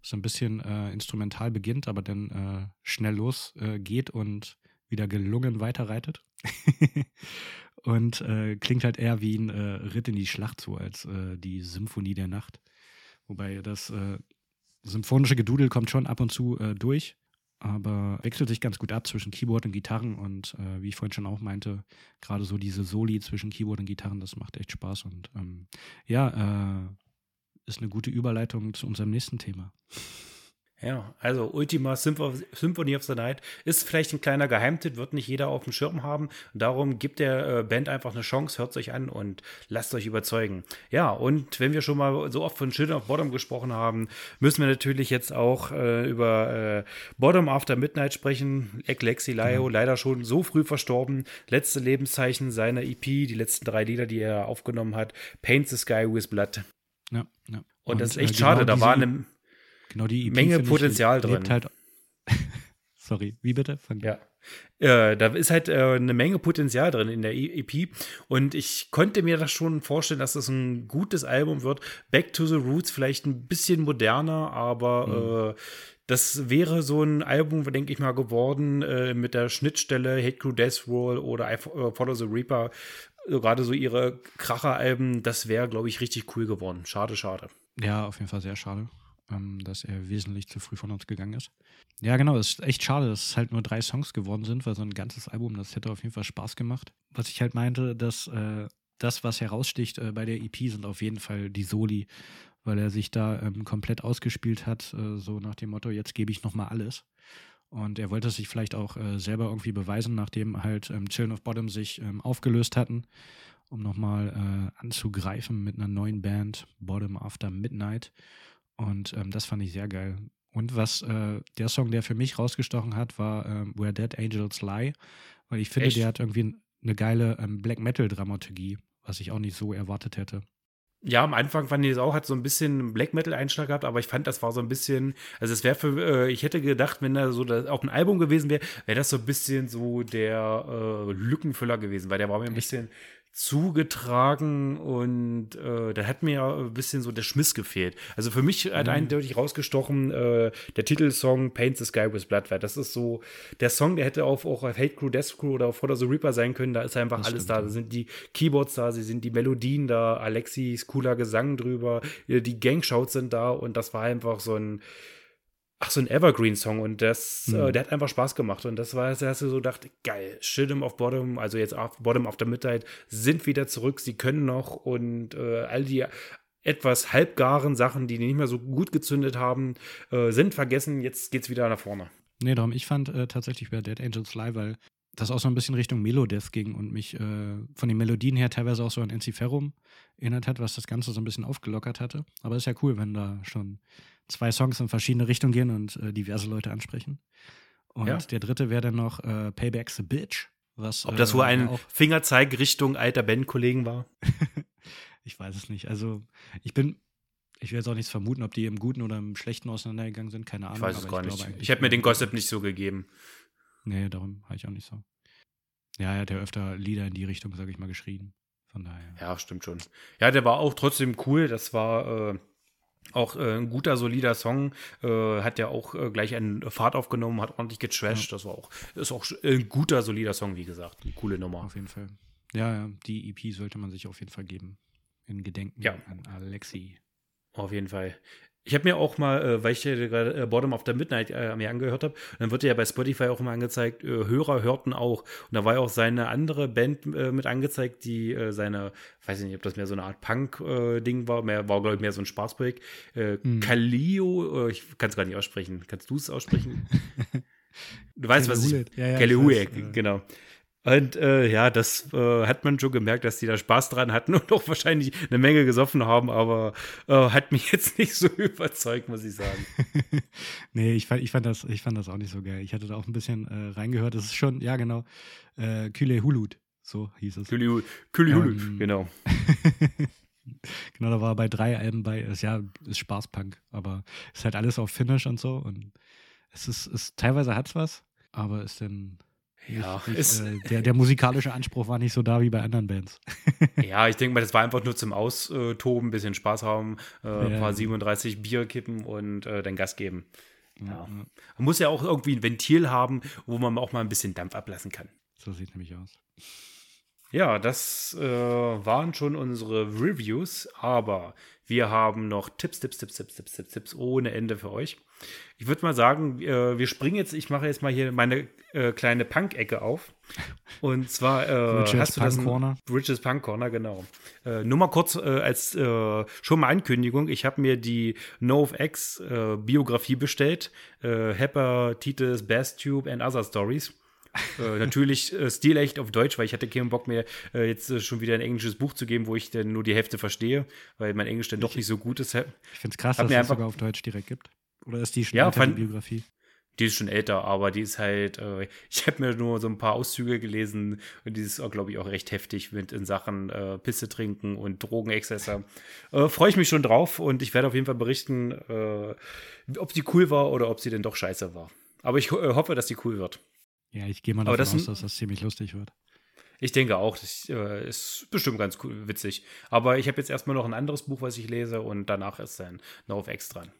So ein bisschen äh, instrumental beginnt, aber dann äh, schnell losgeht äh, und wieder gelungen weiterreitet. <laughs> und äh, klingt halt eher wie ein äh, Ritt in die Schlacht so als äh, die Symphonie der Nacht. Wobei das symphonische Gedudel kommt schon ab und zu durch, aber wechselt sich ganz gut ab zwischen Keyboard und Gitarren und äh, wie ich vorhin schon auch meinte, gerade so diese Soli zwischen Keyboard und Gitarren, das macht echt Spaß und ähm, ja, äh, ist eine gute Überleitung zu unserem nächsten Thema. Ja, also Ultima Symphony of the Night ist vielleicht ein kleiner Geheimtipp, wird nicht jeder auf dem Schirm haben. Darum gibt der äh, Band einfach eine Chance, hört euch an und lasst euch überzeugen. Ja, und wenn wir schon mal so oft von Children of Bottom gesprochen haben, müssen wir natürlich jetzt auch äh, über äh, Bottom After Midnight sprechen. Ek Lexi Lio, mhm. leider schon so früh verstorben. Letzte Lebenszeichen seiner EP, die letzten drei Lieder, die er aufgenommen hat. Paint the Sky with Blood. Ja, ja. Und, und das ist echt äh, schade, genau da war eine Genau, die EP, Menge Potenzial drin. Halt <laughs> Sorry, wie bitte? Fang ja. Äh, da ist halt äh, eine Menge Potenzial drin in der EP und ich konnte mir das schon vorstellen, dass das ein gutes Album wird. Back to the Roots vielleicht ein bisschen moderner, aber mhm. äh, das wäre so ein Album, denke ich mal, geworden äh, mit der Schnittstelle Hate Crew Death Roll oder I äh, Follow the Reaper. Gerade so ihre Kracher-Alben, das wäre, glaube ich, richtig cool geworden. Schade, schade. Ja, auf jeden Fall sehr schade ähm, dass er wesentlich zu früh von uns gegangen ist. Ja, genau, es ist echt schade, dass es halt nur drei Songs geworden sind, weil so ein ganzes Album, das hätte auf jeden Fall Spaß gemacht. Was ich halt meinte, dass äh, das, was heraussticht äh, bei der EP, sind auf jeden Fall die Soli, weil er sich da ähm, komplett ausgespielt hat, äh, so nach dem Motto, jetzt gebe ich nochmal alles. Und er wollte sich vielleicht auch äh, selber irgendwie beweisen, nachdem halt ähm, Children of Bottom sich ähm, aufgelöst hatten, um nochmal äh, anzugreifen mit einer neuen Band, Bottom After Midnight. Und ähm, das fand ich sehr geil. Und was äh, der Song, der für mich rausgestochen hat, war ähm, Where Dead Angels Lie, weil ich finde, Echt? der hat irgendwie eine geile ähm, Black Metal Dramaturgie, was ich auch nicht so erwartet hätte. Ja, am Anfang fand ich es auch, hat so ein bisschen Black Metal Einschlag gehabt, aber ich fand, das war so ein bisschen, also es wäre für, äh, ich hätte gedacht, wenn da so das, auch ein Album gewesen wäre, wäre das so ein bisschen so der äh, Lückenfüller gewesen, weil der war mir ein Echt? bisschen zugetragen und äh, da hat mir ja ein bisschen so der Schmiss gefehlt. Also für mich hat mhm. eindeutig rausgestochen äh, der Titelsong Paint the Sky with Blood, weil das ist so der Song, der hätte auf, auch auf Hate Crew, Death Crew oder auf Follow the Reaper sein können, da ist einfach das alles stimmt, da. Da sind die Keyboards da, sie sind die Melodien da, Alexis cooler Gesang drüber, die Gangshouts sind da und das war einfach so ein ach, so ein Evergreen-Song und das, mhm. äh, der hat einfach Spaß gemacht. Und das war, da hast du so gedacht, geil, Shit'em of Bottom, also jetzt auf Bottom of the Midnight, sind wieder zurück, sie können noch und äh, all die etwas halbgaren Sachen, die nicht mehr so gut gezündet haben, äh, sind vergessen, jetzt geht's wieder nach vorne. Nee, darum, ich fand äh, tatsächlich bei Dead Angels Live, weil das auch so ein bisschen Richtung Melodeath ging und mich äh, von den Melodien her teilweise auch so an Enciferum erinnert hat, was das Ganze so ein bisschen aufgelockert hatte. Aber ist ja cool, wenn da schon zwei Songs in verschiedene Richtungen gehen und äh, diverse Leute ansprechen. Und ja. der dritte wäre dann noch äh, Payback's the Bitch. Was, Ob das wohl äh, ein Fingerzeig Richtung alter Bandkollegen war? <laughs> ich weiß es nicht. Also, ich bin, ich will jetzt auch nichts vermuten, ob die im Guten oder im Schlechten auseinandergegangen sind. Keine Ahnung. Ich weiß es gar nicht. Ich habe mir den Gossip nicht so gegeben. Nee, darum habe ich auch nicht so. Ja, er hat ja öfter Lieder in die Richtung, sage ich mal, geschrieben. Von daher. Ja, stimmt schon. Ja, der war auch trotzdem cool. Das war, äh, auch äh, ein guter, solider Song. Äh, hat ja auch äh, gleich einen Fahrt aufgenommen, hat ordentlich getrashed. Ja. Das war auch, ist auch ein guter, solider Song, wie gesagt. Eine coole Nummer. Auf jeden Fall. Ja, ja, die EP sollte man sich auf jeden Fall geben. In Gedenken ja. an Alexi. Auf jeden Fall. Ich habe mir auch mal, äh, weil ich gerade äh, Bottom of the Midnight äh, mir angehört habe, dann wird ja bei Spotify auch immer angezeigt, äh, Hörer hörten auch. Und da war ja auch seine andere Band äh, mit angezeigt, die äh, seine, weiß ich nicht, ob das mehr so eine Art Punk-Ding war, mehr, war, glaube ich, mehr so ein Spaßprojekt. Äh, mhm. Kalio, ich kann es gar nicht aussprechen. Kannst du es aussprechen? <laughs> du weißt, was ich. Ja, ja, Huek, genau. Und äh, ja, das äh, hat man schon gemerkt, dass die da Spaß dran hatten <laughs> und auch wahrscheinlich eine Menge gesoffen haben, aber äh, hat mich <laughs> jetzt nicht so überzeugt, muss ich sagen. <laughs> nee, ich fand, ich, fand das, ich fand das auch nicht so geil. Ich hatte da auch ein bisschen äh, reingehört. Das ist schon, ja, genau, äh, Küle Hulut, so hieß es. Küle, Küle Hulut, ähm, genau. genau, da war bei drei Alben bei. Ist, ja, ist Spaßpunk, aber ist halt alles auf Finish und so. Und es ist, ist teilweise hat's was, aber ist dann Ja, nicht, ist, äh, der, der musikalische Anspruch war nicht so da wie bei anderen Bands. <laughs> ja, ich denke mal, das war einfach nur zum Austoben, ein bisschen Spaß haben, äh, ein Ja. paar 37 Bier kippen und äh, dann Gas geben. Ja. Ja. Man muss ja auch irgendwie ein Ventil haben, wo man auch mal ein bisschen Dampf ablassen kann. So sieht nämlich aus. Ja, das äh, waren schon unsere Reviews, aber wir haben noch Tipps, Tipps, Tipps, Tipps, Tipps, Tipps, Tipps ohne Ende für euch. Ich würde mal sagen, äh, wir springen jetzt, ich mache jetzt mal hier meine äh, kleine Punk-Ecke auf. Und zwar äh, hast du das Punk Corner. Bridges Punk Corner, genau. Äh, nur mal kurz äh, als äh, schon mal Ankündigung, ich habe mir die NoFX äh, Biografie bestellt. Äh, Hepatitis, Bass Tube and Other Stories. äh, <laughs> natürlich äh, stilecht auf Deutsch, weil ich hatte keinen Bock mehr, äh, jetzt äh, schon wieder ein englisches Buch zu geben, wo ich dann nur die Hälfte verstehe, weil mein Englisch dann doch nicht so gut ist. Ich finde es krass, dass es das sogar auf Deutsch direkt gibt. Oder ist die schon Ja, älter, die fand- Biografie? Die ist schon älter, aber die ist halt, äh, <laughs> ich habe mir nur so ein paar Auszüge gelesen und die ist, glaube ich, auch recht heftig mit in Sachen äh, Pisse trinken und Drogenexzesse. <laughs> Äh, Freue ich mich schon drauf und ich werde auf jeden Fall berichten, äh, ob sie cool war oder ob sie denn doch scheiße war. Aber ich äh, hoffe, dass die cool wird. Ja, ich gehe mal davon das aus, dass das ziemlich lustig wird. Ich denke auch, das äh, ist bestimmt ganz cool, witzig. Aber ich habe jetzt erstmal noch ein anderes Buch, was ich lese und danach ist dann NoFX dran.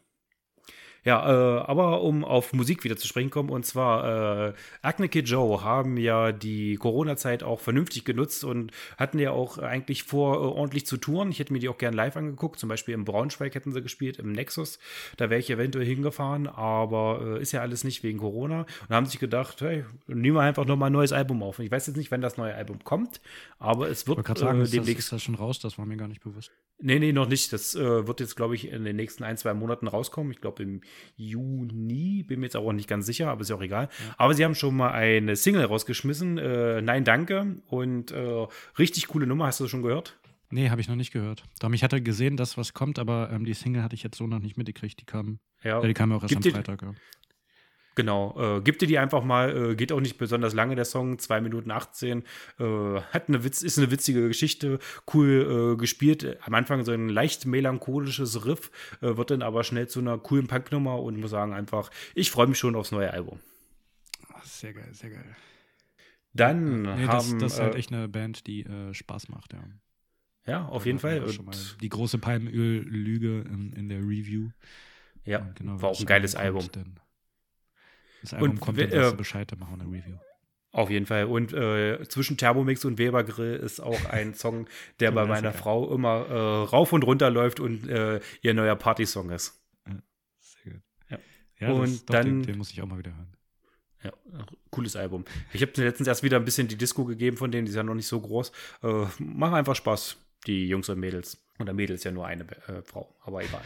Ja, äh, aber um auf Musik wieder zu sprechen kommen, und zwar äh, Acne Kid Joe haben ja die Corona-Zeit auch vernünftig genutzt und hatten ja auch eigentlich vor, äh, ordentlich zu touren. Ich hätte mir die auch gern live angeguckt, zum Beispiel im Braunschweig hätten sie gespielt, im Nexus. Da wäre ich eventuell hingefahren, aber äh, ist ja alles nicht wegen Corona. Und haben sich gedacht, hey, nehmen wir einfach nochmal ein neues Album auf. Und ich weiß jetzt nicht, wann das neue Album kommt, aber es Ich wird gerade sagen, äh, demnächst ist das schon raus? Das war mir gar nicht bewusst. Nee, nee, noch nicht. Das äh, wird jetzt, glaube ich, in den nächsten ein, zwei Monaten rauskommen. Ich glaube im Juni, bin mir jetzt auch nicht ganz sicher, aber ist ja auch egal. Aber sie haben schon mal eine Single rausgeschmissen. Äh, Nein, danke. Und äh, richtig coole Nummer, hast du das schon gehört? Nee, habe ich noch nicht gehört. Darum, ich hatte gesehen, dass was kommt, aber ähm, die Single hatte ich jetzt so noch nicht mitgekriegt. Die kam, Ja, ja, die kam ja auch erst Gibt am Freitag. Ja. Genau. Äh, gib dir die einfach mal. Äh, geht auch nicht besonders lange, der Song. 2 Minuten 18. Äh, hat eine Witz, ist eine witzige Geschichte. Cool äh, gespielt. Am Anfang so ein leicht melancholisches Riff. Äh, wird dann aber schnell zu einer coolen Punknummer und muss sagen einfach, ich freue mich schon aufs neue Album. Sehr geil, sehr geil. Dann Nee, das, haben das ist halt äh, echt eine Band, die Spaß macht, ja. ja auf jeden hatten wir Fall die große Palmöl-Lüge in, in der Review. ja genau, war auch ein geiles Album dann- Das Album Und kommt, dann äh, Bescheid, dann machen wir eine Review. auf jeden Fall und äh, zwischen Thermomix und Weber Grill ist auch ein <laughs> Song der bei meiner Klassiker. Frau immer äh, rauf und runter läuft und äh, ihr neuer Partysong ist Sehr gut. Ja. ja Und dann- den, den muss ich auch mal wieder hören. ja cooles Album ich habe letztens erst wieder ein bisschen die Disco gegeben von denen die ist ja noch nicht so groß äh, machen einfach Spaß die Jungs und Mädels oder Mädel ist ja nur eine äh, Frau, aber egal.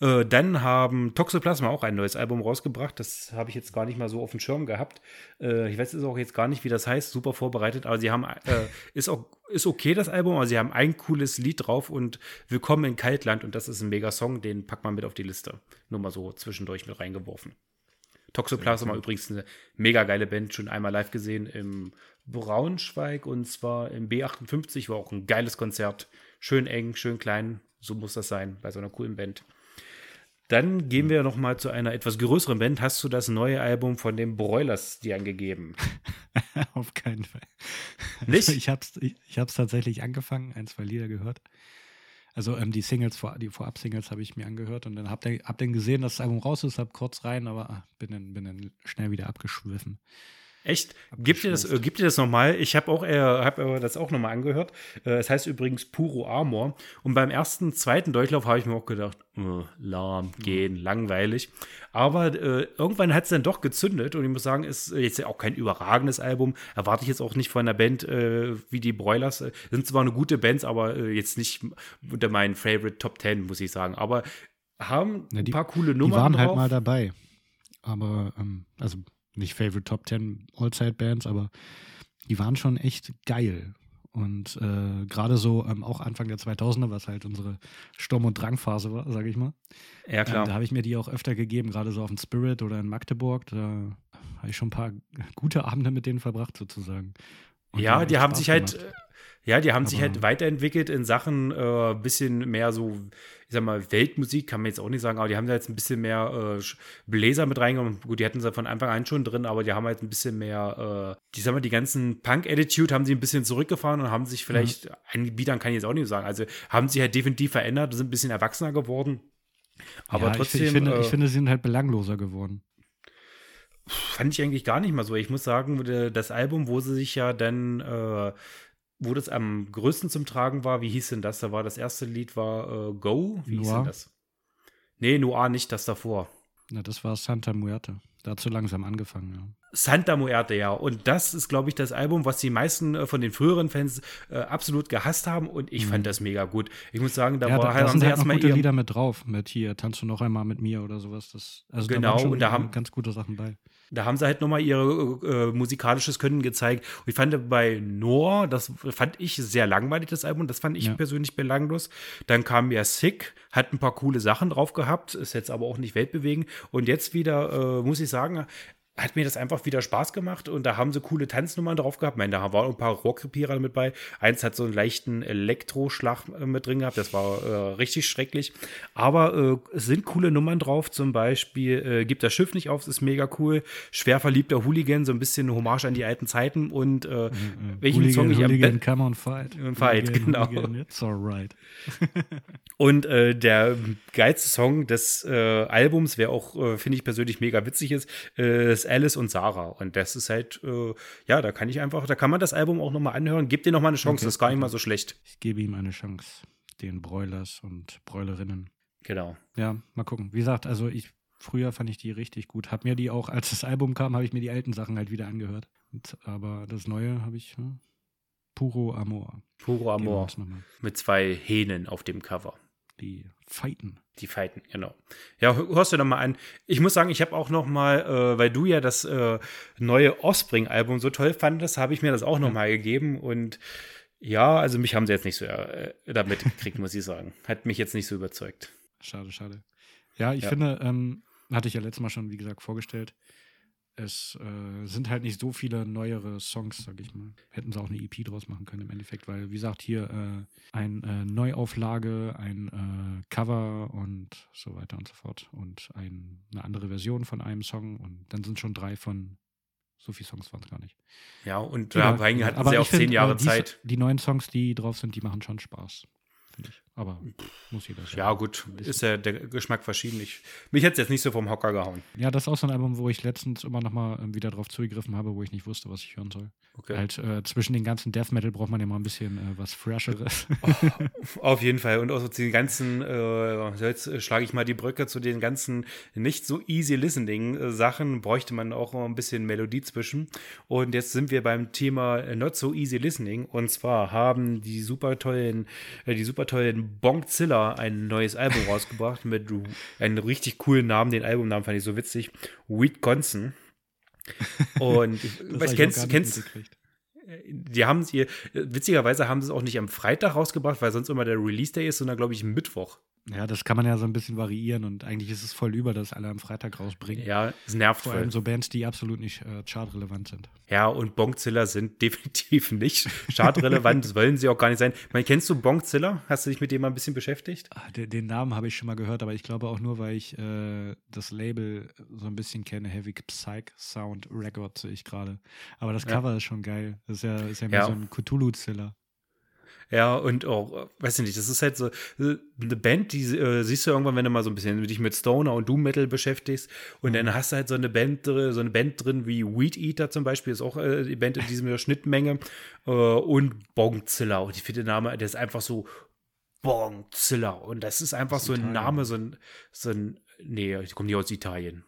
Äh, dann haben Toxoplasma auch ein neues Album rausgebracht. Das habe ich jetzt gar nicht mal so auf dem Schirm gehabt. Äh, ich weiß jetzt auch jetzt gar nicht, wie das heißt. Super vorbereitet, aber sie haben äh, <laughs> ist auch ist okay das Album, aber sie haben ein cooles Lied drauf und Willkommen in Kaltland und das ist ein mega Song. Den packt man mit auf die Liste. Nur mal so zwischendurch mit reingeworfen. Toxoplasma übrigens eine mega geile Band, schon einmal live gesehen im Braunschweig und zwar im B58 war auch ein geiles Konzert. Schön eng, schön klein, so muss das sein bei so einer coolen Band. Dann gehen wir noch mal zu einer etwas größeren Band. Hast du das neue Album von den Broilers dir angegeben? <laughs> Auf keinen Fall. Nicht? Also ich habe es ich, ich hab's tatsächlich angefangen, ein, zwei Lieder gehört. Also ähm, die Singles, vor, die Vorab-Singles habe ich mir angehört und dann hab dann, hab dann gesehen, dass das Album raus ist, hab kurz rein, aber ah, bin, dann, bin dann schnell wieder abgeschwiffen. Echt? Gib dir das, äh, gib dir das nochmal. Ich habe auch äh, hab, äh, das auch nochmal angehört. Äh, es heißt übrigens Puro Armor. Und beim ersten, zweiten Durchlauf habe ich mir auch gedacht, äh, lahm, gehen, langweilig. Aber äh, irgendwann hat es dann doch gezündet. Und ich muss sagen, ist jetzt auch kein überragendes Album. Erwarte ich jetzt auch nicht von einer Band äh, wie die Broilers. Äh, Sind zwar eine gute Bands, aber äh, jetzt nicht unter meinen Favorite Top Ten, muss ich sagen. Aber haben ein die- paar coole Nummern Die waren halt drauf. mal dabei. Aber, ähm, also nicht Favorite Top 10 All-Zeit-Bands, aber die waren schon echt geil. Und äh, gerade so ähm, auch Anfang der 2000er, was halt unsere Sturm- und Drangphase war, sage ich mal. ja, Ähm, klar. da habe ich mir die auch öfter gegeben, gerade so auf dem Spirit oder in Magdeburg. Da habe ich schon ein paar gute Abende mit denen verbracht, sozusagen. Und Ja, die haben Spaß sich halt, gemacht. Äh, Ja, die haben sich Aber- halt weiterentwickelt in Sachen äh, bisschen mehr so, ich sag mal, Weltmusik, kann man jetzt auch nicht sagen, aber die haben da jetzt ein bisschen mehr äh, Bläser mit reingenommen. Gut, die hatten sie von Anfang an schon drin, aber die haben halt ein bisschen mehr, äh, die sag mal, die ganzen Punk-Attitude haben sie ein bisschen zurückgefahren und haben sich vielleicht, einigen Bietern kann ich jetzt auch nicht sagen, also haben sich halt definitiv verändert, sind ein bisschen erwachsener geworden. Aber ja, trotzdem Ich, ich, finde, äh, ich finde, sie sind halt belangloser geworden. fand ich eigentlich gar nicht mal so. Ich muss sagen, der- das Album, wo sie sich ja dann, äh, wo das am größten zum Tragen war, wie hieß denn das? Da war das erste Lied war äh, Go. Wie hieß Noir? denn das? Nee, Noir nicht, das davor. Na, das war Santa Muerte. Da so langsam angefangen, ja. Santa Muerte, ja. Und das ist, glaube ich, das Album, was die meisten äh, von den früheren Fans äh, absolut gehasst haben. Und ich fand das mega gut. Ich muss sagen, da Mhm. ja, war da, halt, da sind halt erstmal gute Lieder mit drauf. Mit hier, tanzt du noch einmal mit mir oder sowas. Das, also da Genau, waren schon und da haben- ganz gute Sachen bei. Da haben sie halt nochmal ihr äh, musikalisches Können gezeigt. Und ich fand bei Noah, das fand ich sehr langweilig, das Album. Das fand ich Ja. persönlich belanglos. Dann kam ja Sick, hat ein paar coole Sachen drauf gehabt, ist jetzt aber auch nicht weltbewegend. Und jetzt wieder, äh, muss ich sagen, hat mir das einfach wieder Spaß gemacht und da haben sie coole Tanznummern drauf gehabt. Ich meine, da waren ein paar Rockrepierer mit bei. Eins hat so einen leichten Elektroschlag äh, mit drin gehabt, das war äh, richtig schrecklich. Aber äh, es sind coole Nummern drauf, zum Beispiel äh, Gibt das Schiff nicht auf, das ist mega cool. Schwer verliebter Hooligan, so ein bisschen eine Hommage an die alten Zeiten und äh, welchen Hooligan, Song ich am Hooligan, besten come on, fight. Fight, Hooligan, genau. Hooligan, it's alright. <laughs> Und äh, der geilste Song des äh, Albums, wer auch, äh, finde ich persönlich mega witzig ist, äh, ist Alice und Sarah. Und das ist halt, äh, ja, da kann ich einfach, da kann man das Album auch nochmal anhören. Gib dir nochmal eine Chance, Okay, das ist gar nicht mal so schlecht. Ich gebe ihm eine Chance. Den Broilers und Broilerinnen. Genau. Ja, mal gucken. Wie gesagt, also ich früher fand ich die richtig gut. Hab mir die auch, als das Album kam, habe ich mir die alten Sachen halt wieder angehört. Und, aber das Neue habe ich hm, Puro Amor. Puro Amor mit zwei Hähnen auf dem Cover. Die fighten. Die fighten, genau. Ja, hör- hörst du noch mal an. Ich muss sagen, ich habe auch noch mal, äh, weil du ja das äh, neue Offspring-Album so toll fandest, habe ich mir das auch noch mal gegeben und ja, also mich haben sie jetzt nicht so äh, damit gekriegt, muss ich sagen. Hat mich jetzt nicht so überzeugt. Schade, schade. Ja, ich Ja. finde, ähm, hatte ich ja letztes Mal schon, wie gesagt, vorgestellt. Es äh, sind halt nicht so viele neuere Songs, sag ich mal. Hätten sie auch eine EP draus machen können im Endeffekt, weil, wie gesagt, hier äh, ein äh, Neuauflage, ein äh, Cover und so weiter und so fort. Und ein, eine andere Version von einem Song und dann sind schon drei von so viele Songs waren es gar nicht. Ja, und Egal, da hatten egal. sie auch zehn Jahre äh, die, Zeit. Die neuen Songs, die drauf sind, die machen schon Spaß. Finde ich. Aber muss jeder Ja, gut, ist ja der Geschmack verschieden. Ich, mich hätte es jetzt nicht so vom Hocker gehauen. Ja, das ist auch so ein Album, wo ich letztens immer noch mal ähm, wieder drauf zugegriffen habe, wo ich nicht wusste, was ich hören soll. Okay. Halt äh, zwischen den ganzen Death Metal braucht man ja mal ein bisschen äh, was Fresheres. <laughs> Auf jeden Fall. Und auch so zu den ganzen, äh, jetzt äh, schlage ich mal die Brücke zu den ganzen nicht so easy listening äh, Sachen, bräuchte man auch mal ein bisschen Melodie zwischen. Und jetzt sind wir beim Thema äh, not so easy listening. Und zwar haben die super tollen, die super tollen Bonkzilla ein neues Album rausgebracht mit einem richtig coolen Namen. Den Albumnamen fand ich so witzig. Wisconsin. Und ich, <laughs> weiß, kennst, nicht kennst, die haben es ihr, witzigerweise haben sie es auch nicht am Freitag rausgebracht, weil sonst immer der Release Day ist, sondern glaube ich Mittwoch. Ja, das kann man ja so ein bisschen variieren und eigentlich ist es voll über, dass alle am Freitag rausbringen. Ja, es nervt Vor voll. allem so Bands, die absolut nicht äh, chartrelevant sind. Ja, und Bonkzilla sind <laughs> definitiv nicht schadrelevant, das wollen sie auch gar nicht sein. Meine, kennst du Bonkzilla? Hast du dich mit dem mal ein bisschen beschäftigt? Ah, Den, den Namen habe ich schon mal gehört, aber ich glaube auch nur, weil ich äh, das Label so ein bisschen kenne. Heavy Psych Sound Record sehe ich gerade. Aber das Ja. Cover ist schon geil. Das ist ja, ist ja mehr Ja. so ein Cthulhu-Ziller. Ja, und auch, weiß ich nicht, das ist halt so äh, eine Band, die äh, siehst du irgendwann, wenn du mal so ein bisschen dich mit Stoner und Doom Metal beschäftigst und dann hast du halt so eine Band, drin- so eine Band drin wie Weed Eater zum Beispiel, ist auch äh, die Band in dieser Schnittmenge äh, und Bongzilla und ich finde der Name, der ist einfach so Bongzilla und das ist einfach Aus so ein Italien. Name, so ein, so ein, nee, die kommen nicht aus Italien.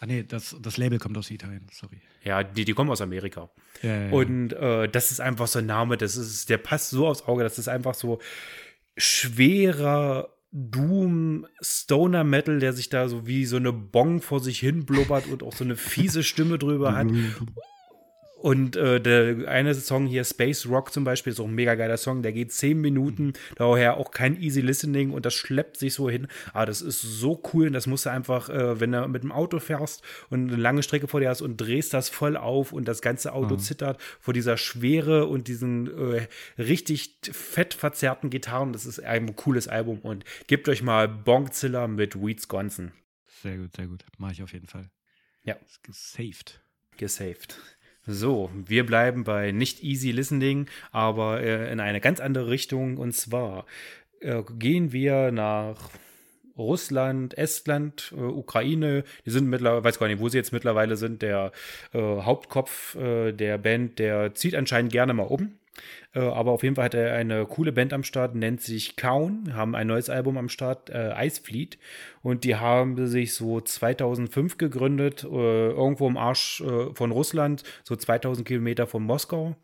Ah nee, das, das Label kommt aus Italien, sorry. Ja, die, die kommen aus Amerika. Ja, ja. Und äh, das ist einfach so ein Name, das ist, der passt so aufs Auge, das ist einfach so schwerer Doom Stoner Metal, der sich da so wie so eine Bong vor sich hin blubbert und auch so eine fiese Stimme drüber hat. <laughs> Und äh, der eine Song hier, Space Rock zum Beispiel, ist auch ein mega geiler Song. Der geht zehn Minuten, daher auch kein easy listening und das schleppt sich so hin. Aber das ist so cool und das musst du einfach, äh, wenn du mit dem Auto fährst und eine lange Strecke vor dir hast und drehst das voll auf und das ganze Auto mhm. zittert vor dieser Schwere und diesen äh, richtig fett verzerrten Gitarren. Das ist ein cooles Album und gebt euch mal Bonkzilla mit Weeds Gonson. Sehr gut, sehr gut. Mache ich auf jeden Fall. Ja. Gesaved. Gesaved. So, wir bleiben bei nicht easy listening, aber äh, in eine ganz andere Richtung. Und zwar äh, gehen wir nach Russland, Estland, äh, Ukraine. Die sind mittlerweile, weiß gar nicht, wo sie jetzt mittlerweile sind. Der äh, Hauptkopf äh, der Band, der zieht anscheinend gerne mal um. Äh, aber auf jeden Fall hat er eine coole Band am Start, nennt sich Kaun, haben ein neues Album am Start, äh, Icefleet. Und die haben sich so 2005 gegründet, äh, irgendwo im Arsch äh, von Russland, so 2000 Kilometer von Moskau.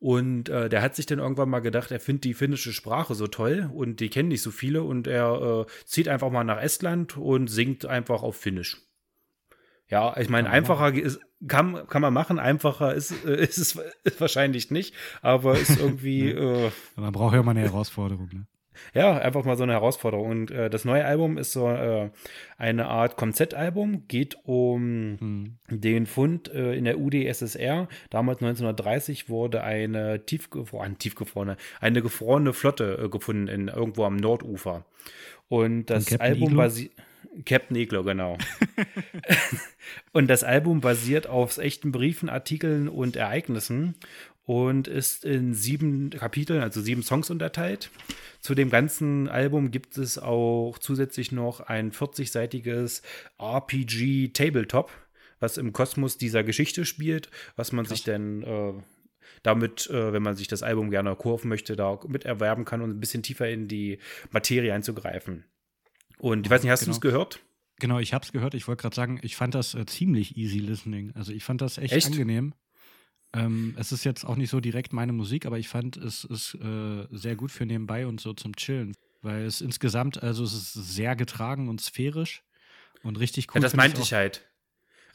Und äh, der hat sich dann irgendwann mal gedacht, er findet die finnische Sprache so toll und die kennen nicht so viele und er äh, zieht einfach mal nach Estland und singt einfach auf Finnisch. Ja, ich meine, einfacher ist, kann, kann man machen, einfacher ist, äh, <laughs> ist es ist wahrscheinlich nicht, aber ist <laughs> irgendwie. äh, man braucht ja mal eine Herausforderung, ne? Ja, einfach mal so eine Herausforderung. Und äh, das neue Album ist so äh, eine Art Konzeptalbum, geht um hm. den Fund äh, in der UdSSR. Damals 1930 wurde eine tiefgefrorene, tiefgefrorene, eine gefrorene Flotte äh, gefunden in, irgendwo am Nordufer. Und das Album basiert. Captain Iglo, genau. <laughs> und das Album basiert auf echten Briefen, Artikeln und Ereignissen und ist in sieben Kapiteln, also sieben Songs unterteilt. Zu dem ganzen Album gibt es auch zusätzlich noch ein 40-seitiges RPG Tabletop, was im Kosmos dieser Geschichte spielt, was man Krass. sich dann äh, damit, äh, wenn man sich das Album gerne kurven möchte, da mit erwerben kann und ein bisschen tiefer in die Materie einzugreifen. Und ich weiß nicht, hast genau. du es gehört? Genau, ich habe es gehört. Ich wollte gerade sagen, ich fand das äh, ziemlich easy listening. Also ich fand das echt, echt? angenehm. Ähm, es ist jetzt auch nicht so direkt meine Musik, aber ich fand es ist äh, sehr gut für nebenbei und so zum Chillen, weil es insgesamt, also es ist sehr getragen und sphärisch und richtig cool. Ja, das meinte ich, ich halt.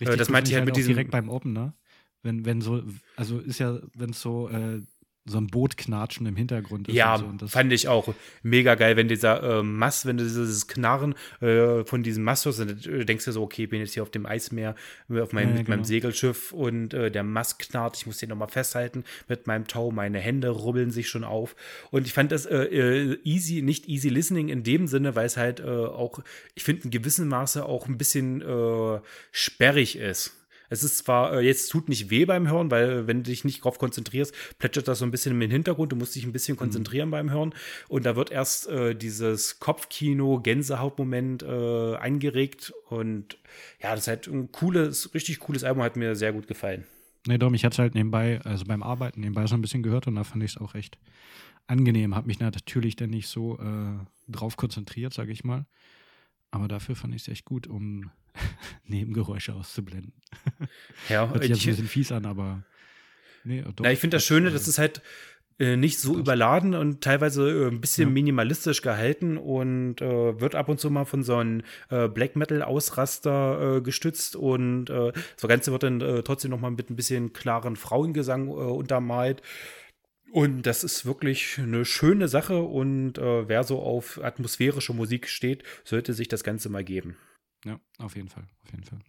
Richtig das cool meinte ich halt mit diesem direkt beim Opener. Wenn, wenn so, also ist ja, wenn es so äh, so ein Boot knatschen im Hintergrund ist. Ja, so. fand ich auch mega geil, wenn dieser äh, Mast, wenn du dieses Knarren äh, von diesem Mast hörst, dann äh, denkst du so, okay, bin jetzt hier auf dem Eismeer auf meinem, ja, mit genau. meinem Segelschiff und äh, der Mast knarrt, ich muss den nochmal festhalten mit meinem Tau, meine Hände rubbeln sich schon auf. Und ich fand das äh, äh, easy, nicht easy listening in dem Sinne, weil es halt auch, ich finde, in gewissem Maße auch ein bisschen sperrig ist. Es ist zwar, äh, jetzt tut nicht weh beim Hören, weil wenn du dich nicht drauf konzentrierst, plätschert das so ein bisschen im Hintergrund. Du musst dich ein bisschen mhm. konzentrieren mhm. beim Hören. Und da wird erst äh, dieses Kopfkino, Gänsehautmoment äh, angeregt. Und ja, das ist halt ein cooles, richtig cooles Album, hat mir sehr gut gefallen. Nee, Dom, ich hatte es halt nebenbei, also beim Arbeiten nebenbei so ein bisschen gehört und da fand ich es auch recht angenehm. Hab mich natürlich dann nicht so äh, drauf konzentriert, sage ich mal. Aber dafür fand ich es echt gut, um <laughs> Nebengeräusche auszublenden. Ja, Hört sich ich, ein bisschen fies an, aber nee, doch, ja, ich finde das Schöne, das ist halt äh, nicht so überladen und teilweise äh, ein bisschen ja. minimalistisch gehalten und äh, wird ab und zu mal von so einem äh, Black Metal Ausraster äh, gestützt und äh, das Ganze wird dann trotzdem noch mal mit ein bisschen klaren Frauengesang untermalt. Und das ist wirklich eine schöne Sache und wer so auf atmosphärische Musik steht, sollte sich das Ganze mal geben. Ja, auf jeden Fall, auf jeden Fall.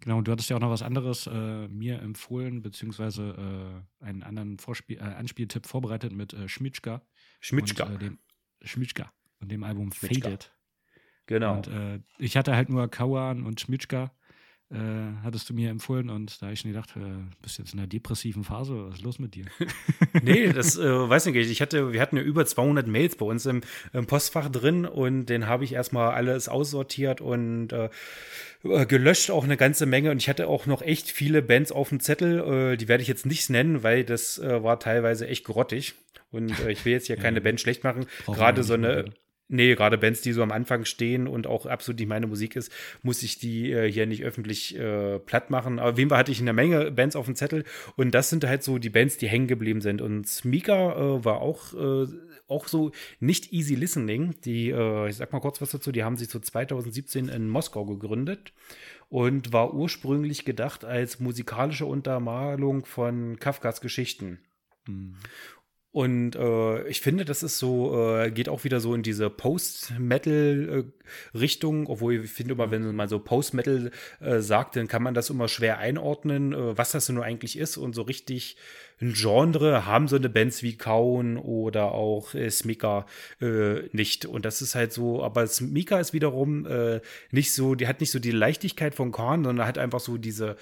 Genau, du hattest ja auch noch was anderes äh, mir empfohlen, beziehungsweise äh, einen anderen Vorspiel, äh, Anspieltipp vorbereitet mit äh, Schmitschka. Schmitschka. Und, äh, dem, Schmitschka und dem Album Schmitschka. Faded. Genau. Und äh, ich hatte halt nur Kauan und Schmitschka äh, hattest du mir empfohlen und da habe ich schon gedacht, äh, bist jetzt in einer depressiven Phase, was ist los mit dir? <laughs> nee, das äh, weiß nicht. Ich hatte, wir hatten ja über 200 Mails bei uns im, im Postfach drin und den habe ich erstmal alles aussortiert und äh, äh, gelöscht auch eine ganze Menge und ich hatte auch noch echt viele Bands auf dem Zettel, äh, die werde ich jetzt nicht nennen, weil das war teilweise echt grottig und ich will jetzt hier <laughs> keine Band schlecht machen. Gerade so eine Nee, gerade Bands, die so am Anfang stehen und auch absolut nicht meine Musik ist, muss ich die äh, hier nicht öffentlich äh, platt machen. Aber wem hatte ich eine Menge Bands auf dem Zettel und das sind halt so die Bands, die hängen geblieben sind. Und Smika äh, war auch äh, auch so nicht easy listening. Die, äh, ich sag mal kurz was dazu, die haben sich so 2017 in Moskau gegründet und war ursprünglich gedacht als musikalische Untermalung von Kafkas Geschichten. Mhm. Und äh, ich finde, das ist so, äh, geht auch wieder so in diese Post-Metal-Richtung, äh, obwohl ich finde immer, wenn man so Post-Metal äh, sagt, dann kann man das immer schwer einordnen, äh, was das nur eigentlich ist. Und so richtig ein Genre haben so eine Bands wie Kaun oder auch äh, Smika äh, nicht. Und das ist halt so, aber Smika ist wiederum nicht so, die hat nicht so die Leichtigkeit von Kaun, sondern hat einfach so diese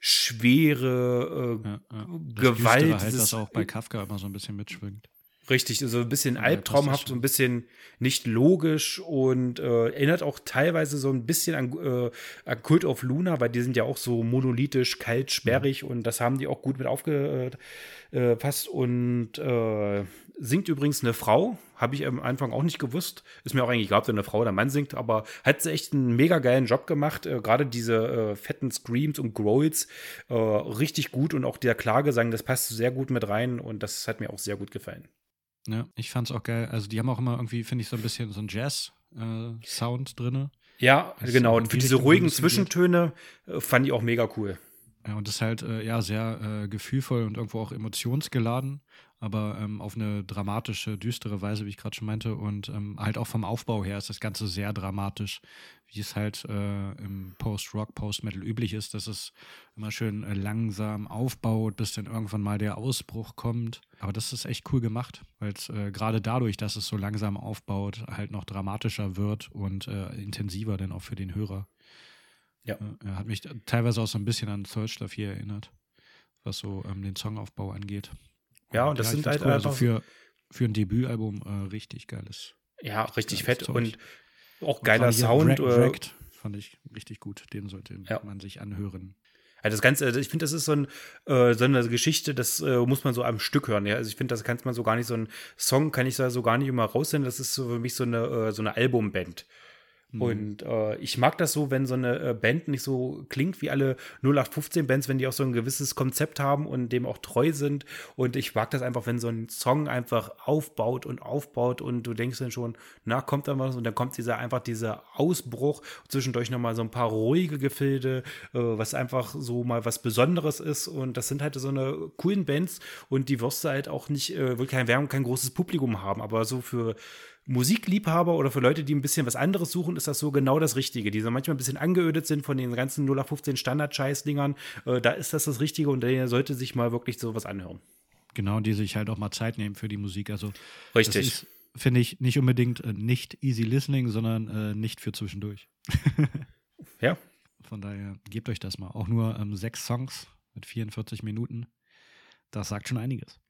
schwere äh, ja, ja. Gewalt. Das halt, das auch bei Kafka immer so ein bisschen mitschwingt. Richtig, so ein bisschen ja, albtraumhaft, so ein bisschen nicht logisch und äh, erinnert auch teilweise so ein bisschen an, äh, an Cult of Luna, weil die sind ja auch so monolithisch, kalt, sperrig mhm. und das haben die auch gut mit aufgepasst äh, und äh, singt übrigens eine Frau, habe ich am Anfang auch nicht gewusst. Ist mir auch eigentlich egal, da eine Frau oder ein Mann singt, aber hat sie echt einen mega geilen Job gemacht. Äh, Gerade diese äh, fetten Screams und Growls äh, richtig gut und auch der Klagesang, das passt sehr gut mit rein und das hat mir auch sehr gut gefallen. Ja, ich fand es auch geil. Also die haben auch immer irgendwie, finde ich, so ein bisschen so ein Jazz-Sound äh, drin. Ja, das genau. Und für diese ruhigen Zwischentöne äh, fand ich auch mega cool. Ja, und das ist halt äh, ja sehr äh, gefühlvoll und irgendwo auch emotionsgeladen, aber ähm, auf eine dramatische, düstere Weise, wie ich gerade schon meinte. Und ähm, halt auch vom Aufbau her ist das Ganze sehr dramatisch, wie es halt äh, im Post-Rock, Post-Metal üblich ist, dass es immer schön äh, langsam aufbaut, bis dann irgendwann mal der Ausbruch kommt. Aber das ist echt cool gemacht, weil es äh, gerade dadurch, dass es so langsam aufbaut, halt noch dramatischer wird und äh, intensiver dann auch für den Hörer. Ja. Er hat mich teilweise auch so ein bisschen an Search Stuff hier erinnert, was so ähm, den Songaufbau angeht. Ja, und das ja, sind halt cool. also für, für ein Debütalbum äh, richtig geiles. Ja, richtig fett Zeug. und auch geiler und Sound. Wrecked, äh, fand ich richtig gut. Den sollte ja. man sich anhören. Also das Ganze, also ich finde, das ist so, ein, äh, so eine Geschichte, das äh, muss man so am Stück hören. Ja? Also ich finde, das kann man so gar nicht, so ein Song kann ich da so gar nicht immer raussehen. Das ist so für mich so eine, äh, so eine Albumband. Mhm. Und äh, ich mag das so, wenn so eine äh, Band nicht so klingt wie alle 0815 Bands, wenn die auch so ein gewisses Konzept haben und dem auch treu sind. Und ich mag das einfach, wenn so ein Song einfach aufbaut und aufbaut und du denkst dann schon, na, kommt da was? Und dann kommt dieser einfach dieser Ausbruch, zwischendurch nochmal so ein paar ruhige Gefilde, äh, was einfach so mal was Besonderes ist. Und das sind halt so eine coolen Bands und die wirst du halt auch nicht, äh, will kein Werbung, kein großes Publikum haben, aber so für Musikliebhaber oder für Leute, die ein bisschen was anderes suchen, ist das so genau das Richtige. Die so manchmal ein bisschen angeödet sind von den ganzen 0815 Standard-Scheiß-Dingern. Äh, da ist das das Richtige und der sollte sich mal wirklich sowas anhören. Genau, die sich halt auch mal Zeit nehmen für die Musik. Also, Richtig. Finde ich nicht unbedingt äh, nicht easy listening, sondern äh, nicht für zwischendurch. <laughs> ja. Von daher gebt euch das mal. Auch nur ähm, sechs Songs mit 44 Minuten. Das sagt schon einiges.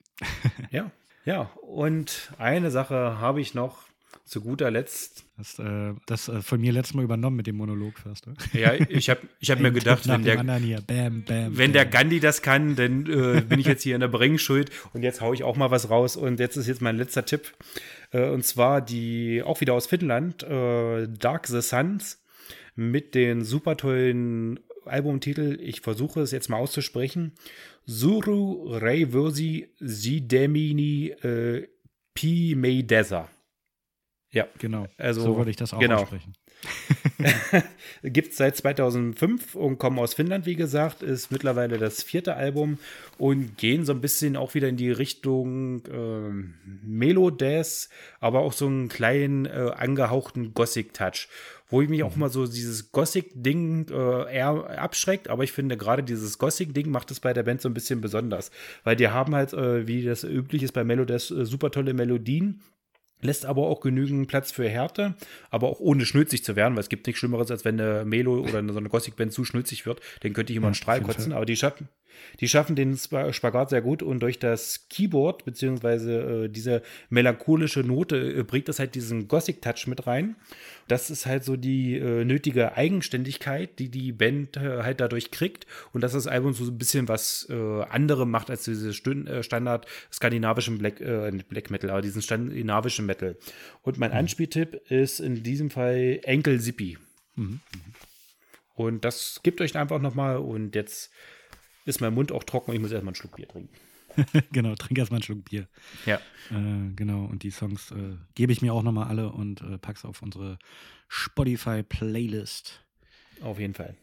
ja. Ja, und eine Sache habe ich noch zu guter Letzt. Das, äh, das äh, von mir letztes Mal übernommen mit dem Monolog fast. Ne? Ja, ich habe ich hab <laughs> mir gedacht, wenn, der, bam, bam, wenn der Gandhi das kann, dann äh, bin ich jetzt hier in der Bringschuld und jetzt haue ich auch mal was raus. Und jetzt ist jetzt mein letzter Tipp. Äh, und zwar die, auch wieder aus Finnland, äh, Dark the Suns mit den super tollen Albumtitel. Ich versuche es jetzt mal auszusprechen. Suru Reivosi Sidemini äh, Pi Meidesa. Ja, genau. Also, so würde ich das auch genau. aussprechen. <laughs> Gibt es seit 2005 und kommen aus Finnland, wie gesagt, ist mittlerweile das vierte Album und gehen so ein bisschen auch wieder in die Richtung äh, Melodeath, aber auch so einen kleinen äh, angehauchten Gothic-Touch wo ich mich auch mhm. mal so dieses Gothic-Ding äh, eher abschreckt, aber ich finde gerade dieses Gothic-Ding macht es bei der Band so ein bisschen besonders, weil die haben halt, äh, wie das üblich ist bei Melodeath, äh, super tolle Melodien lässt aber auch genügend Platz für Härte, aber auch ohne schnülzig zu werden, weil es gibt nichts Schlimmeres, als wenn eine Melo oder so eine Gothic-Band zu schnülzig wird, den könnte ich immer einen Strahl kotzen, aber die schaffen, die schaffen den Spagat sehr gut und durch das Keyboard, beziehungsweise äh, diese melancholische Note, äh, bringt das halt diesen Gothic-Touch mit rein. Das ist halt so die äh, nötige Eigenständigkeit, die die Band äh, halt dadurch kriegt und dass das Album so ein bisschen was äh, anderem macht als diese Stün äh, Standard skandinavischen Black, äh, Black Metal, aber diesen skandinavischen Metal. Und mein mhm. Anspieltipp ist in diesem Fall Enkel Zippy. Mhm. Und das gibt euch einfach nochmal und jetzt ist mein Mund auch trocken und ich muss erstmal einen Schluck Bier trinken. <laughs> genau, trink erstmal einen Schluck Bier. Ja. Äh, genau, und die Songs äh, gebe ich mir auch nochmal alle und äh, pack's auf unsere Spotify-Playlist. Auf jeden Fall.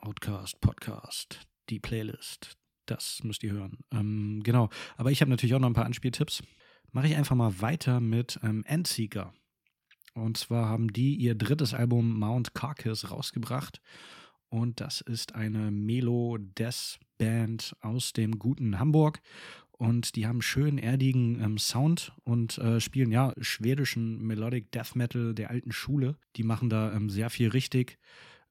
Outcast, Podcast, die Playlist. Das müsst ihr hören. Ähm, genau, aber ich habe natürlich auch noch ein paar Anspieltipps. Mache ich einfach mal weiter mit ähm, Endseeker. Und zwar haben die ihr drittes Album Mount Carcass rausgebracht. Und das ist eine Melo-Death-Band aus dem guten Hamburg. Und die haben schön erdigen ähm, Sound und äh, spielen ja schwedischen Melodic Death Metal der alten Schule. Die machen da ähm, sehr viel richtig.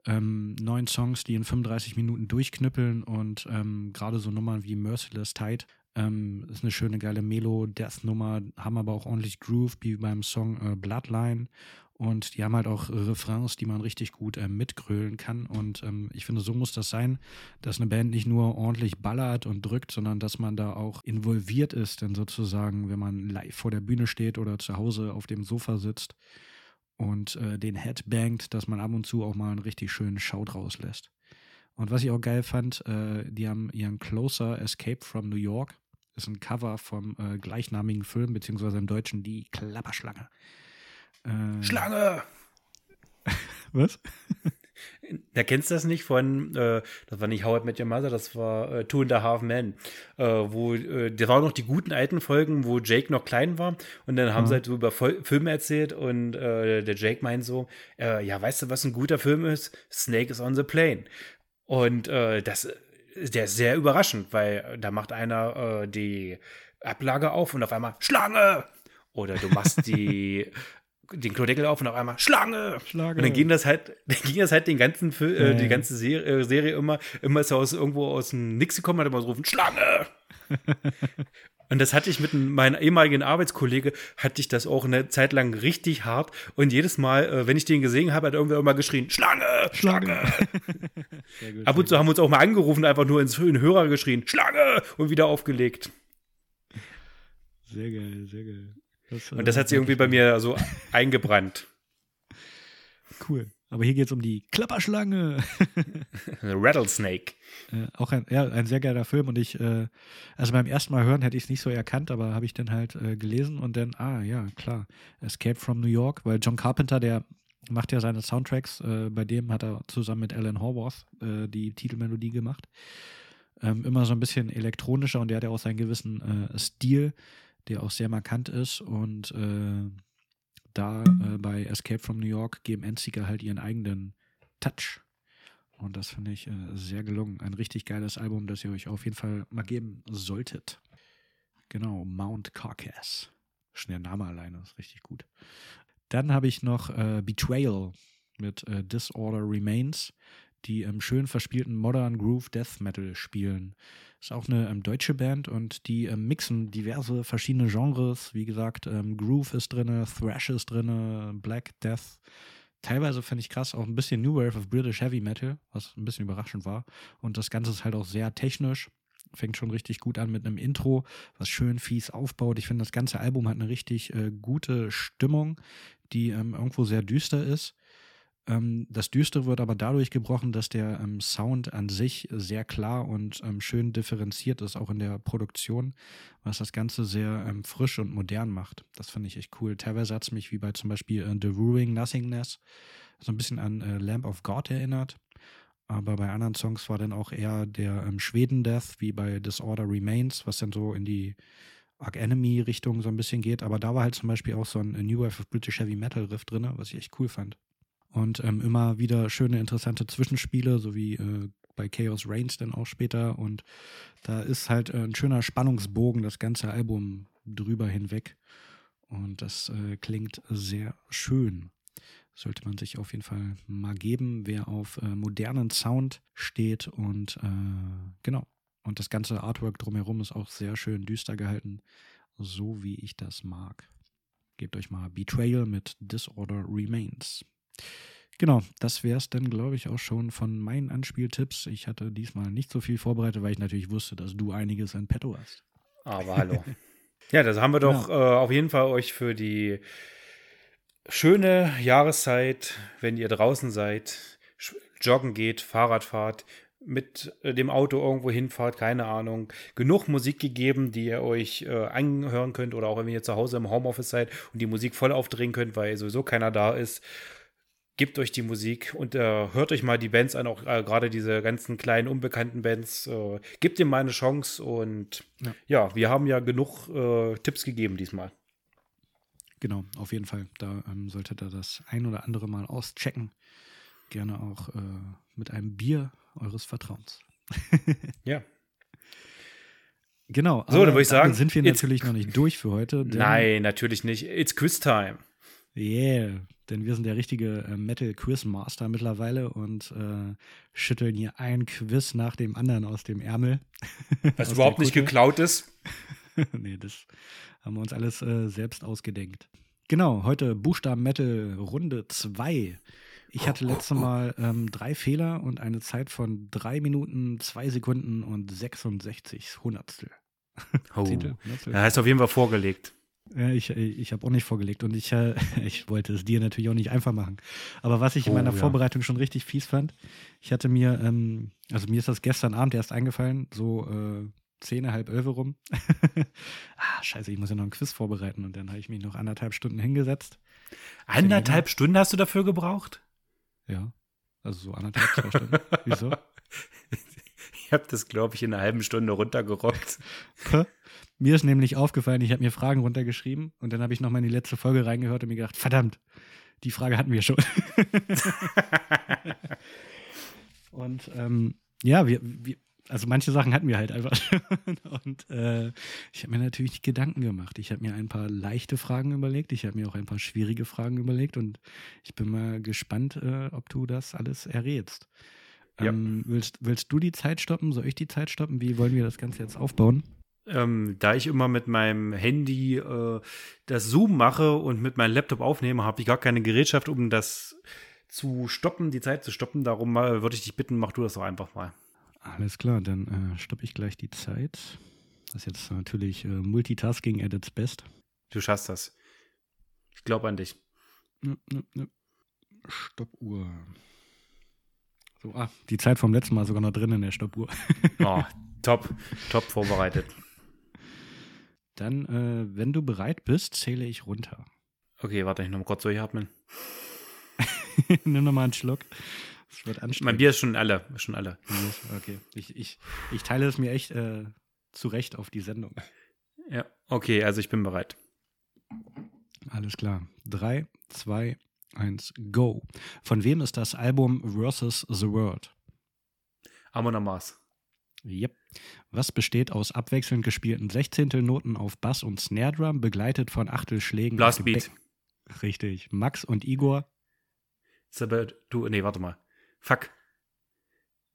Ähm, neun Songs, die in 35 Minuten durchknüppeln und ähm, gerade so Nummern wie Merciless Tide ähm, ist eine schöne, geile Melo-Death-Nummer, haben aber auch ordentlich Groove, wie beim Song äh, Bloodline. Und die haben halt auch Refrains, die man richtig gut äh, mitgrölen kann. Und ähm, ich finde, so muss das sein, dass eine Band nicht nur ordentlich ballert und drückt, sondern dass man da auch involviert ist, denn sozusagen, wenn man live vor der Bühne steht oder zu Hause auf dem Sofa sitzt und äh, den Head bangt, dass man ab und zu auch mal einen richtig schönen Shout rauslässt. Und was ich auch geil fand, äh, die haben ihren Closer Escape from New York ist ein Cover vom äh, gleichnamigen Film, beziehungsweise im Deutschen Die Klapperschlange. Äh, Schlange! <laughs> Was? Da kennst du das nicht von, äh, das war nicht Howard Met Your Mother, das war äh, Two and a Half Men, äh, wo, äh, da waren noch die guten alten Folgen, wo Jake noch klein war und dann haben mhm. sie halt so über Vol Filme erzählt und äh, der Jake meint so, äh, ja, weißt du, was ein guter Film ist? Snake is on the Plane. Und das der ist sehr überraschend, weil da macht einer die Ablage auf und auf einmal Schlange! Oder du machst die <laughs> den Klodeckel auf und auf einmal Schlange. Schlange. Und dann ging das halt, <laughs> dann ging das halt den ganzen Film, äh, die ganze Serie, äh, Serie, immer, immer ist er aus irgendwo aus dem Nix gekommen, hat immer so rufen Schlange. <laughs> Und das hatte ich mit meinem ehemaligen Arbeitskollege, hatte ich das auch eine Zeit lang richtig hart. Und jedes Mal, äh, wenn ich den gesehen habe, hat irgendwer immer geschrien, Schlange, Schlange. <laughs> gut, Ab und zu haben wir uns auch mal angerufen, einfach nur ins in den Hörer geschrien, Schlange und wieder aufgelegt. Sehr geil, sehr geil. Das, und das hat sich irgendwie bei mir so eingebrannt. Cool. Aber hier geht es um die Klapperschlange. <laughs> Rattlesnake. Äh, auch ein, ja, ein sehr geiler Film und ich, äh, also beim ersten Mal hören hätte ich es nicht so erkannt, aber habe ich dann halt äh, gelesen und dann, ah ja, klar, Escape from New York, weil John Carpenter, der macht ja seine Soundtracks, äh, bei dem hat er zusammen mit Alan Horwath äh, die Titelmelodie gemacht. Ähm, immer so ein bisschen elektronischer und der hat ja auch seinen gewissen äh, Stil, der auch sehr markant ist und da äh, bei Escape from New York geben Endseeker halt ihren eigenen Touch. Und das finde ich äh, sehr gelungen. Ein richtig geiles Album, das ihr euch auf jeden Fall mal geben solltet. Genau, Mount Carcass. Schon der Name alleine ist richtig gut. Dann habe ich noch äh, Betrayal mit äh, Disorder Remains, die im schön verspielten Modern Groove Death Metal spielen. Ist auch eine ähm, deutsche Band und die ähm, mixen diverse verschiedene Genres. Wie gesagt, ähm, Groove ist drin, Thrash ist drin, Black Death. Teilweise finde ich krass, auch ein bisschen New Wave of British Heavy Metal, was ein bisschen überraschend war. Und das Ganze ist halt auch sehr technisch. Fängt schon richtig gut an mit einem Intro, was schön fies aufbaut. Ich finde, das ganze Album hat eine richtig äh, gute Stimmung, die ähm, irgendwo sehr düster ist das Düstere wird aber dadurch gebrochen, dass der ähm, Sound an sich sehr klar und ähm, schön differenziert ist, auch in der Produktion, was das Ganze sehr ähm, frisch und modern macht. Das finde ich echt cool. Teilweise hat es mich wie bei zum Beispiel äh, The Ruining Nothingness so ein bisschen an äh, Lamp of God erinnert. Aber bei anderen Songs war dann auch eher der ähm, Schweden-Death, wie bei Disorder Remains, was dann so in die Arc Enemy-Richtung so ein bisschen geht. Aber da war halt zum Beispiel auch so ein New Wave of British Heavy Metal Riff drin, was ich echt cool fand. Und ähm, immer wieder schöne, interessante Zwischenspiele, so wie äh, bei Chaos Reigns dann auch später. Und da ist halt äh, ein schöner Spannungsbogen, das ganze Album drüber hinweg. Und das äh, klingt sehr schön. Sollte man sich auf jeden Fall mal geben, wer auf äh, modernen Sound steht. Und äh, genau. Und das ganze Artwork drumherum ist auch sehr schön düster gehalten, so wie ich das mag. Gebt euch mal Betrayal mit Disorder Remains. Genau, das wäre es dann, glaube ich, auch schon von meinen Anspieltipps. Ich hatte diesmal nicht so viel vorbereitet, weil ich natürlich wusste, dass du einiges in petto hast. Aber hallo. <laughs> ja, das haben wir doch ja. äh, auf jeden Fall euch für die schöne Jahreszeit, wenn ihr draußen seid, joggen geht, Fahrrad fahrt, mit äh, dem Auto irgendwo hinfahrt, keine Ahnung, genug Musik gegeben, die ihr euch äh, anhören könnt oder auch wenn ihr zu Hause im Homeoffice seid und die Musik voll aufdrehen könnt, weil sowieso keiner da ist. Gebt euch die Musik und äh, hört euch mal die Bands an, auch äh, gerade diese ganzen kleinen unbekannten Bands. Äh, gebt ihm mal eine Chance und ja, ja wir haben ja genug äh, Tipps gegeben diesmal. Genau, auf jeden Fall. Da ähm, solltet ihr das ein oder andere Mal auschecken. Gerne auch äh, mit einem Bier eures Vertrauens. <laughs> ja. Genau. So, dann würde ich sagen, sind wir natürlich noch nicht durch für heute. Nein, natürlich nicht. It's Quiz Time. Yeah, denn wir sind der richtige äh, Metal Quiz Master mittlerweile und äh, schütteln hier ein Quiz nach dem anderen aus dem Ärmel. <laughs> Was überhaupt nicht geklaut ist. <laughs> nee, das haben wir uns alles äh, selbst ausgedenkt. Genau, heute Buchstaben Metal Runde 2. Ich hatte letztes Mal ähm, drei Fehler und eine Zeit von drei Minuten, zwei Sekunden und 66 Hundertstel. <laughs> Oh. Hundertstel. Ja, hast auf jeden Fall vorgelegt. Ich, ich habe auch nicht vorgelegt und ich, äh, <laughs> ich wollte es dir natürlich auch nicht einfach machen. Aber was ich in meiner oh, ja. Vorbereitung schon richtig fies fand, ich hatte mir, ähm, also mir ist das gestern Abend erst eingefallen, so äh, zehn, halb elf rum. <laughs> ah, scheiße, ich muss ja noch ein Quiz vorbereiten und dann habe ich mich noch anderthalb Stunden hingesetzt. Anderthalb Stunden hast du dafür gebraucht? Ja. Also so anderthalb, zwei Stunden. <laughs> Wieso? Ich habe das, glaube ich, in einer halben Stunde runtergerockt. Mir ist nämlich aufgefallen, ich habe mir Fragen runtergeschrieben und dann habe ich nochmal in die letzte Folge reingehört und mir gedacht, verdammt, die Frage hatten wir schon. <laughs> und ähm, ja, wir, wir, also manche Sachen hatten wir halt einfach schon. Und äh, ich habe mir natürlich Gedanken gemacht. Ich habe mir ein paar leichte Fragen überlegt. Ich habe mir auch ein paar schwierige Fragen überlegt. Und ich bin mal gespannt, äh, ob du das alles errätst. Ja. Ähm, willst, willst du die Zeit stoppen? Soll ich die Zeit stoppen? Wie wollen wir das Ganze jetzt aufbauen? Ähm, da ich immer mit meinem Handy äh, das Zoom mache und mit meinem Laptop aufnehme, habe ich gar keine Gerätschaft, um das zu stoppen, die Zeit zu stoppen. Darum äh, würde ich dich bitten, mach du das doch einfach mal. Alles klar, dann äh, stoppe ich gleich die Zeit. Das ist jetzt natürlich äh, Multitasking at its best. Du schaffst das. Ich glaube an dich. Ne, ne, ne. Stoppuhr. So, ah, die Zeit vom letzten Mal sogar noch drin in der Stoppuhr. oh, top, top vorbereitet. <laughs> Dann, äh, wenn du bereit bist, zähle ich runter. Okay, warte, ich noch mal kurz durchatmen. <laughs> Nimm noch mal einen Schluck. Es wird anstrengend. Mein Bier ist schon alle. Schon alle. Okay. Ich, ich, ich teile es mir echt äh, zurecht auf die Sendung. Ja, okay, also ich bin bereit. Alles klar. Drei, zwei, eins, go. Von wem ist das Album Versus the World? Amon Amas. Yep. Was besteht aus abwechselnd gespielten Sechzehntelnoten auf Bass und Snare Drum, begleitet von Achtelschlägen? Blastbeat. Richtig. Max und Igor. du, nee, warte mal. Fuck.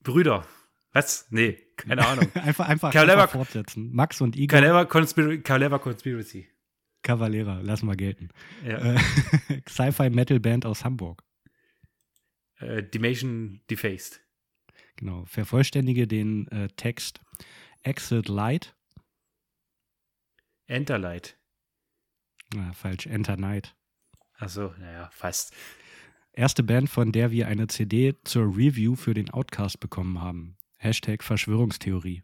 Brüder. Was? Nee, keine Ahnung. <laughs> einfach einfach, einfach fortsetzen. Max und Igor. Clever, Conspir Conspiracy. Cavalera, lass mal gelten. Ja. Äh, <laughs> Sci-Fi Metal Band aus Hamburg. Äh, Dimation Defaced. Genau. Vervollständige den äh, Text Exit Light. Enter Light. Na, falsch. Enter Night. Achso, naja, fast. Erste Band, von der wir eine CD zur Review für den Outcast bekommen haben. Hashtag Verschwörungstheorie.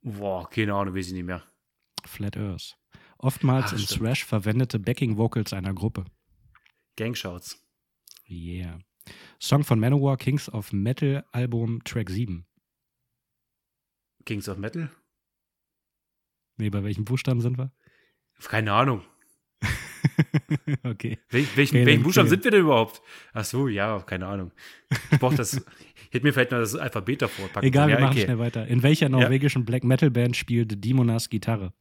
Boah, keine Ahnung, weiß ich nicht mehr. Flat Earth. Oftmals Ach, im stimmt. Thrash verwendete Backing Vocals einer Gruppe. Gangshouts. Yeah. Song von Manowar, Kings of Metal, Album Track 7. Kings of Metal? Nee, bei welchen Buchstaben sind wir? Keine Ahnung. <laughs> okay. Wel welchen, welchen Buchstaben sind wir denn überhaupt? Ach so, ja, keine Ahnung. Ich brauche das. <laughs> hätte mir vielleicht noch das Alphabet davor packen Egal, wir ja, machen okay. schnell weiter. In welcher norwegischen ja. Black Metal Band spielt Dimonas Gitarre?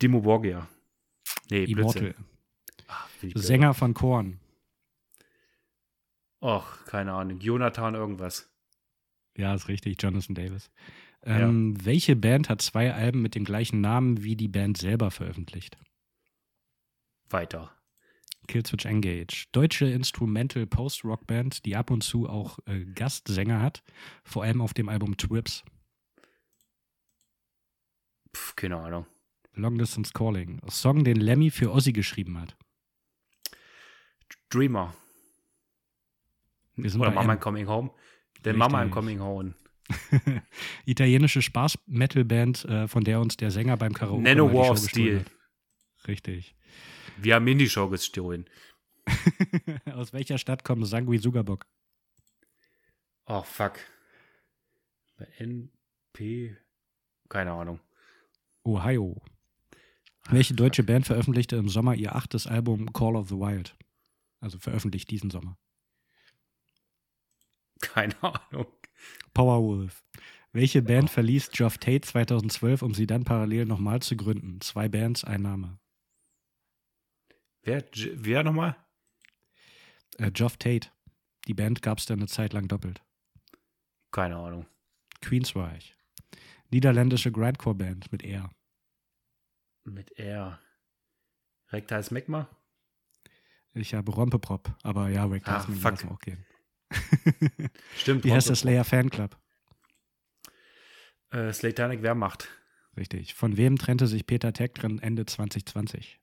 Dimo Borgia. Nee, Immortal. Ach, Sänger von Korn. Och, keine Ahnung. Jonathan irgendwas. Ja, ist richtig. Jonathan Davis. Ähm, ja. Welche Band hat zwei Alben mit dem gleichen Namen wie die Band selber veröffentlicht? weiter. Killswitch Engage. Deutsche Instrumental Post-Rock-Band, die ab und zu auch äh, Gastsänger hat, vor allem auf dem Album Trips. Pff, keine Ahnung. Long Distance Calling. Song, den Lemmy für Ozzy geschrieben hat. Dreamer. Wir sind Oder Mama M. Coming Home. Der Mama I'm. Coming Home. <laughs> Italienische Spaß-Metal-Band, äh, von der uns der Sänger beim Karaoke Nano War of Steel. Richtig. Wir haben in die Show gestohlen. <laughs> Aus welcher Stadt kommt Sangui Sugabock? Oh, fuck. Bei NP. Keine Ahnung. Ohio. Welche deutsche Band veröffentlichte im Sommer ihr achtes Album Call of the Wild? Also veröffentlicht diesen Sommer. Keine Ahnung. Powerwolf. Welche Band verließ Geoff Tate 2012, um sie dann parallel nochmal zu gründen? Zwei Bands, ein Name. Wer, wer nochmal? Äh, Geoff Tate. Die Band gab es dann eine Zeit lang doppelt. Keine Ahnung. Queensryche. Niederländische Grindcore-Band mit R. Mit R. Rektal Smegma? Ich habe Rompeprop, aber ja, Rick Ah, wir auch gehen. <laughs> Stimmt. Wie heißt der Slayer Fanclub? Äh, Slatanic Wehrmacht. Richtig. Von wem trennte sich Peter Tektren Ende 2020?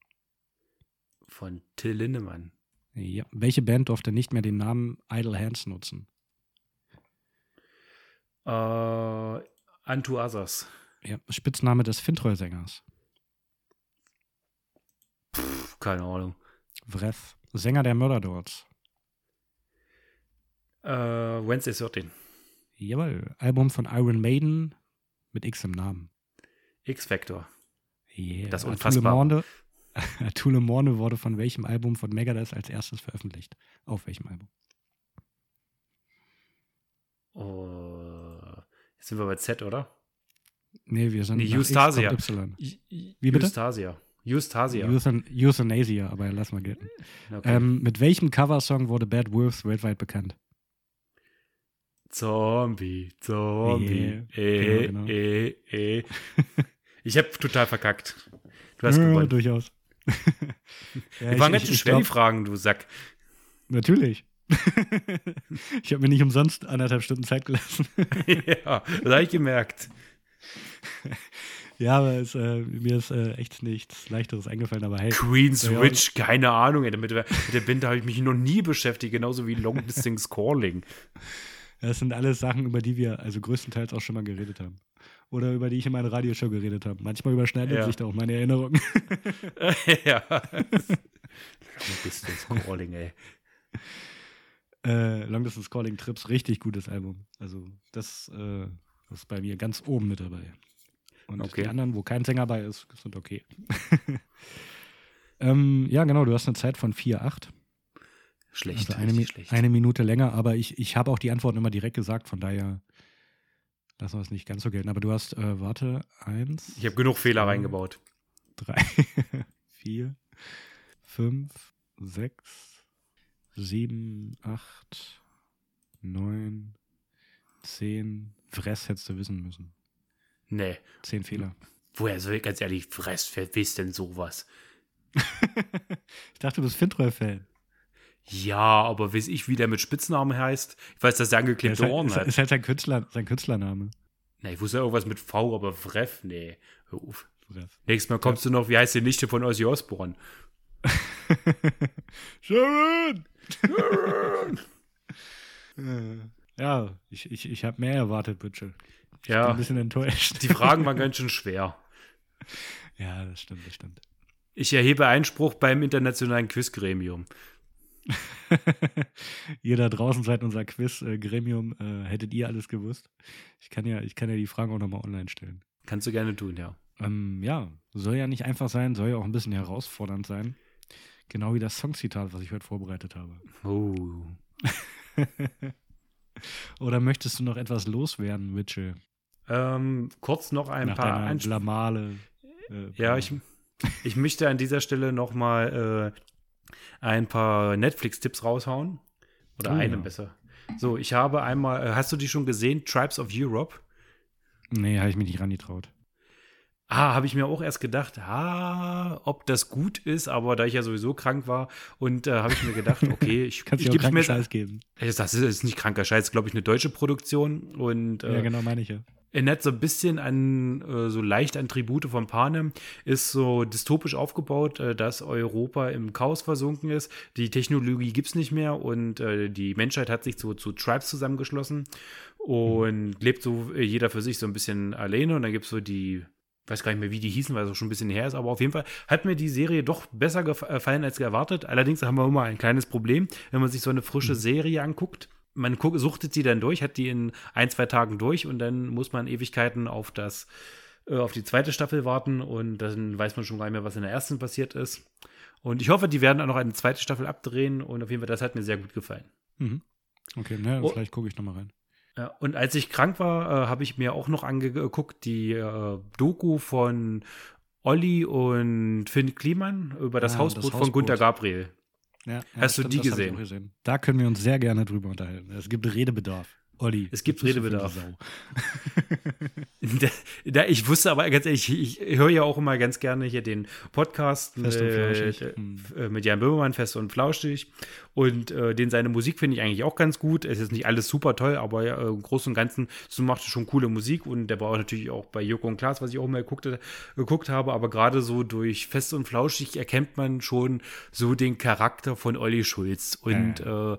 Von Till Lindemann. Ja. Welche Band durfte nicht mehr den Namen Idle Hands nutzen? Äh, Antu Others. Ja. Spitzname des Fintroll-Sängers. Keine Ahnung. Vreth. Sänger der Murder Äh, Wednesday 13. Jawohl. Album von Iron Maiden mit X im Namen. X-Factor. Yeah. Das Unfassbare. <laughs> Atule Morne wurde von welchem Album von Megadeth als erstes veröffentlicht? Auf welchem Album? Oh, jetzt sind wir bei Z, oder? Nee, wir sind Nee, Eustasia. Y. Wie bitte? Eustasia. Eustasia. Euthan Euthanasia, aber lass mal gelten. Okay. Ähm, mit welchem Coversong wurde Bad Wolves weltweit bekannt? Zombie, Zombie. Yeah. Eh, Genau, genau. eh, eh. <laughs> Ich habe total verkackt. Du hast ja, gewonnen. durchaus. <laughs> ja, Die waren ich- ganz schön schwer, die glaub- Fragen, du Sack. Natürlich. <laughs> ich habe mir nicht umsonst anderthalb Stunden Zeit gelassen. ja, das habe ich gemerkt. ja, aber es, äh, mir ist äh, echt nichts Leichteres eingefallen, aber hey. Queen's Ja, keine Ahnung. Ey. Mit, der- mit der Band habe ich mich noch nie beschäftigt, genauso wie Long Distance Calling. Das sind alles Sachen, über die wir also größtenteils auch schon mal geredet haben. Oder über die ich in meiner Radioshow geredet habe. Manchmal überschneidet Ja. sich da auch meine Erinnerungen. <laughs> ja. Long Distance Calling, ey. äh, Long Distance Calling Trips, richtig gutes Album. Also das, äh, das ist bei mir ganz oben mit dabei. Und Okay. die anderen, wo kein Sänger bei ist, sind okay. <laughs> ähm, ja, genau, du hast eine Zeit von 4,8. Schlecht, Also eine, schlecht. eine Minute länger, aber ich, ich habe auch die Antworten immer direkt gesagt, von daher lassen wir es nicht ganz so gelten. Aber du hast, äh, warte, eins, ich habe genug Fehler zwei, reingebaut. drei, <laughs> vier, fünf, sechs, sieben, acht, neun, zehn. Fress hättest du wissen müssen. Nee. Zehn Fehler. Woher soll ich ganz ehrlich, Fress, wer wisst denn sowas? <laughs> Ich dachte, du bist Fintroll-Fan. Ja, aber weiß ich, wie der mit Spitznamen heißt? Ich weiß, dass der angeklebte halt, Ohren ist, hat. ist halt sein, Künstler, sein Künstlername. Na, ich wusste ja irgendwas mit V, aber Freff, nee. Hör auf. Fress. Nächstes Mal kommst du noch, wie heißt die Nichte von Ozzy Osbourne? <laughs> Sharon! Äh, <laughs> ja, ich, ich, ich habe mehr erwartet, Bütschel. Ich bin Ja, ein bisschen enttäuscht. die Fragen waren <laughs> ganz schön schwer. Ja, das stimmt, das stimmt. Ich erhebe Einspruch beim internationalen Quizgremium. <laughs> ihr da draußen seid unser Quiz-Gremium. Äh, hättet ihr alles gewusst? Ich kann ja, ich kann ja die Fragen auch nochmal online stellen. Kannst du gerne tun, ja. Ähm, ja, soll ja nicht einfach sein, soll ja auch ein bisschen herausfordernd sein. Genau wie das Songzitat, was ich heute vorbereitet habe. Oh. <laughs> Oder möchtest du noch etwas loswerden, Mitchell? Ähm, kurz noch ein Nach paar Einspruch. Blamale. Äh, Ja, ich, ich möchte an dieser Stelle noch mal äh, ein paar Netflix-Tipps raushauen. Oder Oh, einen ja. besser. So, ich habe einmal, äh, hast du die schon gesehen? Tribes of Europe? Nee, habe ich mich nicht rangetraut. Ah, habe ich mir auch erst gedacht, ah, ob das gut ist, aber da ich ja sowieso krank war und äh, habe ich mir gedacht, <laughs> okay, ich, Kannst ich dir mir Scheiß geben. Das ist, ist nicht kranker Scheiß, glaube ich, eine deutsche Produktion und äh, ja, genau, meine ich ja. Erinnert so ein bisschen an, äh, so leicht an Tribute von Panem, ist so dystopisch aufgebaut, äh, dass Europa im Chaos versunken ist. Die Technologie gibt es nicht mehr und äh, die Menschheit hat sich zu, zu Tribes zusammengeschlossen und mhm. lebt so äh, jeder für sich so ein bisschen alleine. Und dann gibt es so die weiß gar nicht mehr, wie die hießen, weil es auch schon ein bisschen her ist, aber auf jeden Fall hat mir die Serie doch besser gefallen als erwartet. Allerdings haben wir immer ein kleines Problem, wenn man sich so eine frische mhm. Serie anguckt man suchtet sie dann durch, hat die in ein, zwei Tagen durch und dann muss man Ewigkeiten auf das, äh, auf die zweite Staffel warten und dann weiß man schon gar nicht mehr, was in der ersten passiert ist. Und ich hoffe, die werden auch noch eine zweite Staffel abdrehen und auf jeden Fall, das hat mir sehr gut gefallen. Mhm. Okay, ne, oh. vielleicht gucke ich nochmal rein. Ja, und als ich krank war, äh, habe ich mir auch noch angeguckt, die äh, Doku von Olli und Finn Kliman über das, ah, Hausboot, das Hausboot von Gunter Gabriel. Ja, Hast ja, du die gesehen? gesehen? Da können wir uns sehr gerne drüber unterhalten. Es gibt Redebedarf. Olli. Es gibt Redebedarf. <laughs> da, da, ich wusste aber ganz ehrlich, ich, ich höre ja auch immer ganz gerne hier den Podcast Fest mit, äh, hm. mit Jan Böhmermann, Fest und Flauschig. Und äh, den seine Musik finde ich eigentlich auch ganz gut. Es ist nicht alles super toll, aber äh, im Großen und Ganzen so macht er schon coole Musik. Und der war auch natürlich auch bei Joko und Klaas, was ich auch mal geguckt, geguckt habe. Aber gerade so durch Fest und Flauschig erkennt man schon so den Charakter von Olli Schulz. Und äh,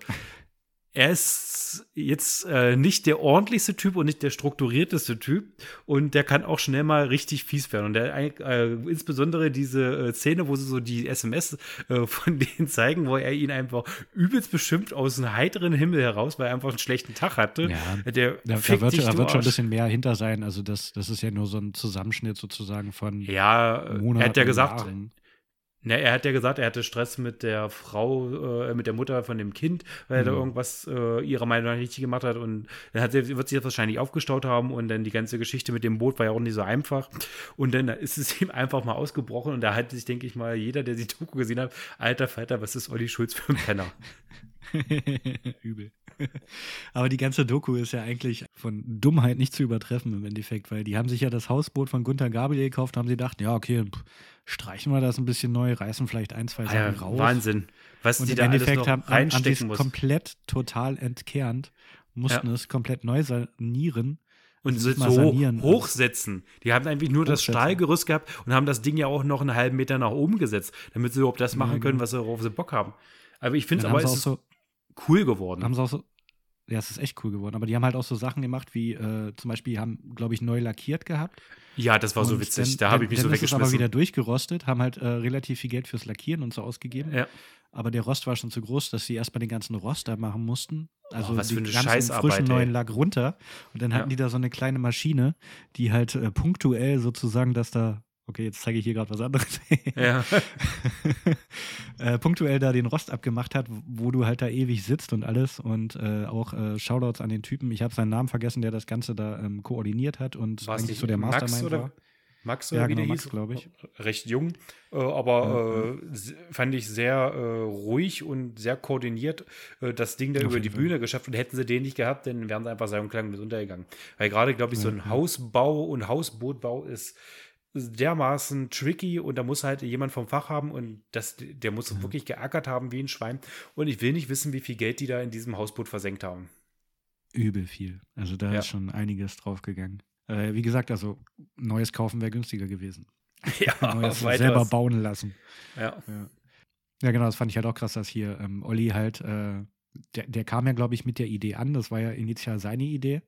er ist jetzt äh, nicht der ordentlichste Typ und nicht der strukturierteste Typ und der kann auch schnell mal richtig fies werden und der äh, insbesondere diese äh, Szene, wo sie so die SMS äh, von <laughs> denen zeigen, wo er ihn einfach übelst beschimpft aus einem heiteren Himmel heraus, weil er einfach einen schlechten Tag hatte. Ja, der da, da wird, da wird schon ein bisschen mehr hinter sein. Also das, das ist ja nur so ein Zusammenschnitt sozusagen von ja, Monaten, er hat ja gesagt, Jahren. Na, er hat ja gesagt, er hatte Stress mit der Frau, äh, mit der Mutter von dem Kind, weil er da mhm. irgendwas äh, ihrer Meinung nach richtig gemacht hat. Und dann hat sie, wird sich das wahrscheinlich aufgestaut haben und dann die ganze Geschichte mit dem Boot war ja auch nicht so einfach. Und dann ist es <laughs> ihm einfach mal ausgebrochen und da hat sich, denke ich mal, jeder, der die Doku gesehen hat, alter Vater, was ist Olli Schulz für ein Penner? <laughs> <laughs> Übel. Aber die ganze Doku ist ja eigentlich von Dummheit nicht zu übertreffen im Endeffekt, weil die haben sich ja das Hausboot von Gunther Gabriel gekauft, haben sie gedacht, ja, okay, streichen wir das ein bisschen neu, reißen vielleicht ein, zwei ah Sachen ja, raus. Wahnsinn. Was und die im da Endeffekt haben, haben die es komplett total entkernt, mussten ja. es komplett neu sanieren. Und so, so hochsetzen. Die haben eigentlich nur das Stahlgerüst gehabt und haben das Ding ja auch noch einen halben Meter nach oben gesetzt, damit sie überhaupt das machen können, genau. was sie, worauf sie Bock haben. Aber ich finde es aber, ist so, cool geworden. Haben sie auch so, ja, es ist echt cool geworden. Aber die haben halt auch so Sachen gemacht, wie äh, zum Beispiel haben, glaube ich, neu lackiert gehabt. Ja, das war und so witzig. Dann, da habe ich mich dann so weggeschmissen. Dann ist aber wieder durchgerostet, haben halt äh, relativ viel Geld fürs Lackieren und so ausgegeben. Ja. Aber der Rost war schon zu groß, dass sie erstmal den ganzen Rost da machen mussten. Also oh, was den ganzen frischen neuen Lack runter. Und dann hatten ja. die da so eine kleine Maschine, die halt äh, punktuell sozusagen das da Okay, jetzt zeige ich hier gerade was anderes. ja. <laughs> äh, punktuell da den Rost abgemacht hat, wo du halt da ewig sitzt und alles. Und äh, auch äh, Shoutouts an den Typen. Ich habe seinen Namen vergessen, der das Ganze da ähm, koordiniert hat und War's eigentlich so der Mastermind Max war. Max oder ja, genau, Max, glaube ich. Recht jung, äh, aber ja, äh, fand ich sehr äh, ruhig und sehr koordiniert das Ding da Auf über die Fall. Bühne geschafft. Und hätten sie den nicht gehabt, dann wären sie einfach sein Klang mit untergegangen. Weil gerade, glaube ich, so ein Hausbau und Hausbootbau ist dermaßen tricky und da muss halt jemand vom Fach haben und das, der muss mhm. wirklich geackert haben wie ein Schwein. Und ich will nicht wissen, wie viel Geld die da in diesem Hausboot versenkt haben. Übel viel. Also da ja. ist schon einiges draufgegangen. Äh, wie gesagt, also neues kaufen wäre günstiger gewesen. <laughs> Ja, <laughs> neues selber bauen lassen. Ja. ja. ja. genau, das fand ich halt auch krass, dass hier ähm, Olli halt, äh, der, der kam ja, glaube ich, mit der Idee an. Das war ja initial seine Idee.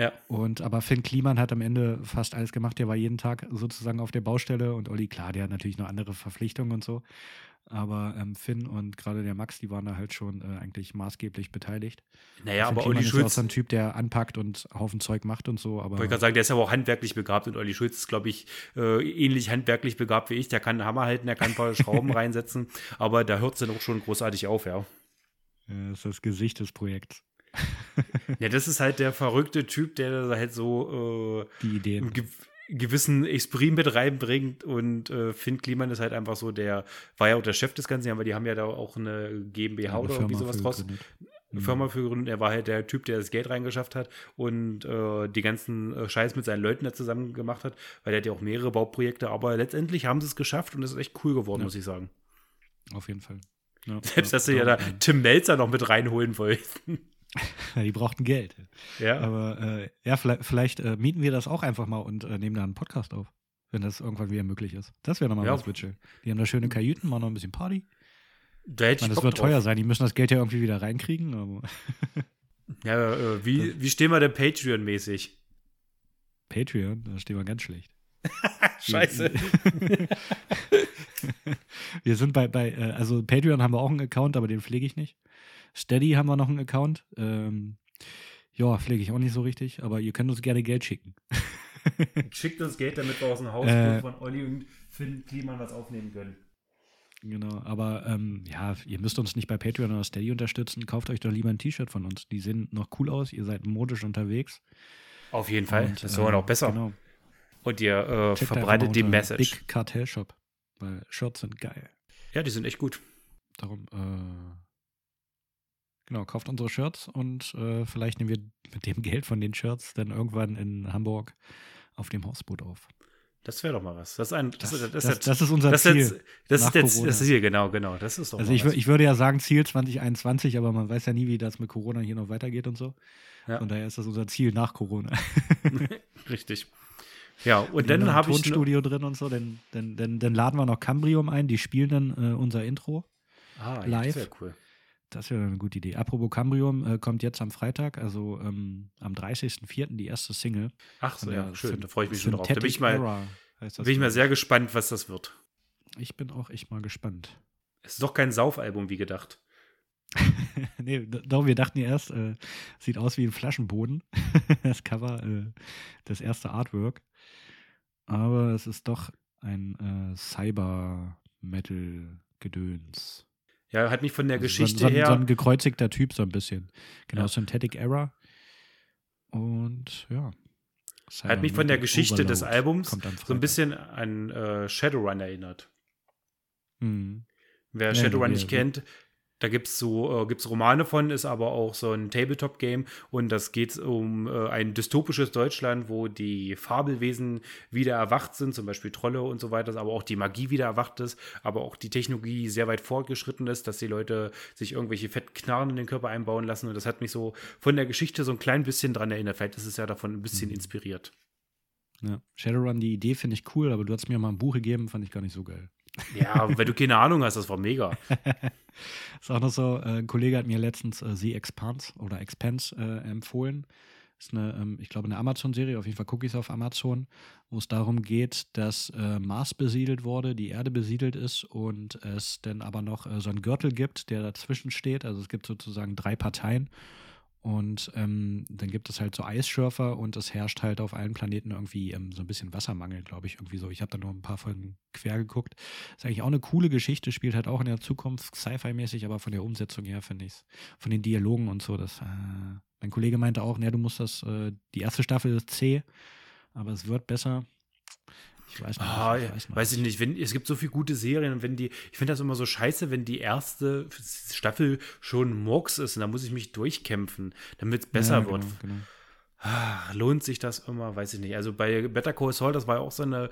Ja. Und aber Finn Kliman hat am Ende fast alles gemacht. Der war jeden Tag sozusagen auf der Baustelle und Olli, klar, der hat natürlich noch andere Verpflichtungen und so. Aber ähm, Finn und gerade der Max, die waren da halt schon äh, eigentlich maßgeblich beteiligt. Naja, aber Kliman Olli Schulz. ist auch so ein Typ, der anpackt und Haufen Zeug macht und so. Aber wollte gerade sagen, der ist aber auch handwerklich begabt und Olli Schulz ist, glaube ich, äh, ähnlich handwerklich begabt wie ich. Der kann einen Hammer halten, der kann ein paar <laughs> Schrauben reinsetzen, aber da hört es dann auch schon großartig auf. Ja, das ist das Gesicht des Projekts ja, das ist halt der verrückte Typ, der halt so äh, die Ideen. Ge gewissen Esprit mit reinbringt und äh, Finn Kliman ist halt einfach so der, war ja auch der Chef des Ganzen, aber die haben ja da auch eine GmbH ja, oder irgendwie sowas draus. Eine mhm. Firma für gegründet. Er war halt der Typ, der das Geld reingeschafft hat und äh, die ganzen äh, Scheiß mit seinen Leuten da zusammen gemacht hat, weil er hat ja auch mehrere Bauprojekte, aber letztendlich haben sie es geschafft und es ist echt cool geworden, ja. muss ich sagen. Auf jeden Fall. Ja, <laughs> Selbst, dass sie ja da Tim Melzer noch mit reinholen wollten. <laughs> die brauchten Geld. Ja. Aber äh, ja, vielleicht, vielleicht äh, mieten wir das auch einfach mal und äh, nehmen da einen Podcast auf. Wenn das irgendwann wieder möglich ist. Das wäre nochmal Ja. was mit schön. Die haben da schöne Kajüten, machen noch ein bisschen Party. Da hätte Ich meine, das wird drauf. teuer sein. Die müssen das Geld ja irgendwie wieder reinkriegen. Aber <laughs> Ja, äh, wie, wie stehen wir denn Patreon-mäßig? Patreon, da stehen wir ganz schlecht. <laughs> Scheiße. wir sind bei, bei äh, also Patreon haben wir auch einen Account, aber den pflege ich nicht. Steady haben wir noch einen Account. Ähm, ja, pflege ich auch nicht so richtig, aber ihr könnt uns gerne Geld schicken. <laughs> Schickt uns Geld, damit wir aus dem Haus Äh. von Olli und Finn Kliman was aufnehmen können. Genau, aber ähm, ja, ihr müsst uns nicht bei Patreon oder Steady unterstützen. Kauft euch doch lieber ein T-Shirt von uns. Die sehen noch cool aus, ihr seid modisch unterwegs. Auf jeden Fall. Und, das ist sogar äh, noch besser. Genau. Und ihr äh, verbreitet die Message. Big Cartel Shop, weil Shirts sind geil. Ja, die sind echt gut. Darum, äh, genau, kauft unsere Shirts und äh, vielleicht nehmen wir mit dem Geld von den Shirts dann irgendwann in Hamburg auf dem Hausboot auf. Das wäre doch mal was. Das ist, ein, das, Das, das, das, das, das ist unser Ziel. jetzt, das ist jetzt das Ziel, genau, genau. Das ist doch also ich, was. ich würde ja sagen Ziel 2021, aber man weiß ja nie, wie das mit Corona hier noch weitergeht und so. Ja. Von daher ist das unser Ziel nach Corona. <laughs> Richtig. Ja, und noch dann habe ich. Tonstudio drin und so, dann, dann, dann, dann laden wir noch Cambrium ein, die spielen dann äh, unser Intro. Ah, live. Wäre cool. Das wäre eine gute Idee. Apropos Cambrium äh, kommt jetzt am Freitag, also ähm, am 30.04. die erste Single. Ach so, ja, schön. Syn- Da freue ich mich schon drauf. Da bin ich mal, Era bin ich mal sehr gespannt, was das wird. Ich bin auch echt mal gespannt. Es ist doch kein Saufalbum, wie gedacht. <laughs> nee, doch, wir dachten ja erst, äh, sieht aus wie ein Flaschenboden, <laughs> das Cover, äh, das erste Artwork. Aber es ist doch ein äh, Cyber-Metal-Gedöns. Ja, hat mich von der Also Geschichte so, ein- her. So ein gekreuzigter Typ, so ein bisschen. Genau, Ja. Synthetic Error. Und ja. Hat mich von der Geschichte des Overload Albums kommt am so ein bisschen an äh, Shadowrun erinnert. Mhm. Wer Ja, Shadowrun wir- nicht kennt, da gibt es so, äh, gibt's Romane von, ist aber auch so ein Tabletop-Game und das geht um äh, ein dystopisches Deutschland, wo die Fabelwesen wieder erwacht sind, zum Beispiel Trolle und so weiter, aber auch die Magie wieder erwacht ist, aber auch die Technologie sehr weit fortgeschritten ist, dass die Leute sich irgendwelche Fettknarren in den Körper einbauen lassen und das hat mich so von der Geschichte so ein klein bisschen dran erinnert. Vielleicht ist es ja davon ein bisschen Mhm. inspiriert. Ja. Shadowrun, die Idee finde ich cool, aber du hast mir mal ein Buch gegeben, fand ich gar nicht so geil. Ja, weil du keine Ahnung hast, das war mega. <laughs> Ist auch noch so, äh, ein Kollege hat mir letztens äh, The Expanse oder Expanse äh, empfohlen. Ist eine, ähm, ich glaube, eine Amazon-Serie, auf jeden Fall Cookies auf Amazon, wo es darum geht, dass äh, Mars besiedelt wurde, die Erde besiedelt ist und es dann aber noch äh, so einen Gürtel gibt, der dazwischen steht. Also es gibt sozusagen drei Parteien. Und ähm, dann gibt es halt so Eisschürfer und es herrscht halt auf allen Planeten irgendwie ähm, so ein bisschen Wassermangel, glaube ich, irgendwie so. Ich habe da nur ein paar Folgen quer geguckt. Ist eigentlich auch eine coole Geschichte, spielt halt auch in der Zukunft Sci-Fi-mäßig, aber von der Umsetzung her finde ich es, von den Dialogen und so, das, äh, mein Kollege meinte auch, ne, du musst das, äh, die erste Staffel ist C, aber es wird besser. Ich weiß Ah, nicht. ja, Ich noch weiß ich nicht. Wenn, es gibt so viele gute Serien und wenn die, ich finde das immer so scheiße, wenn die erste Staffel schon Murks ist und da muss ich mich durchkämpfen, damit es besser ja, wird. Genau, genau. Ah, lohnt sich das immer? Weiß ich nicht. Also bei Better Call Saul, das war ja auch so eine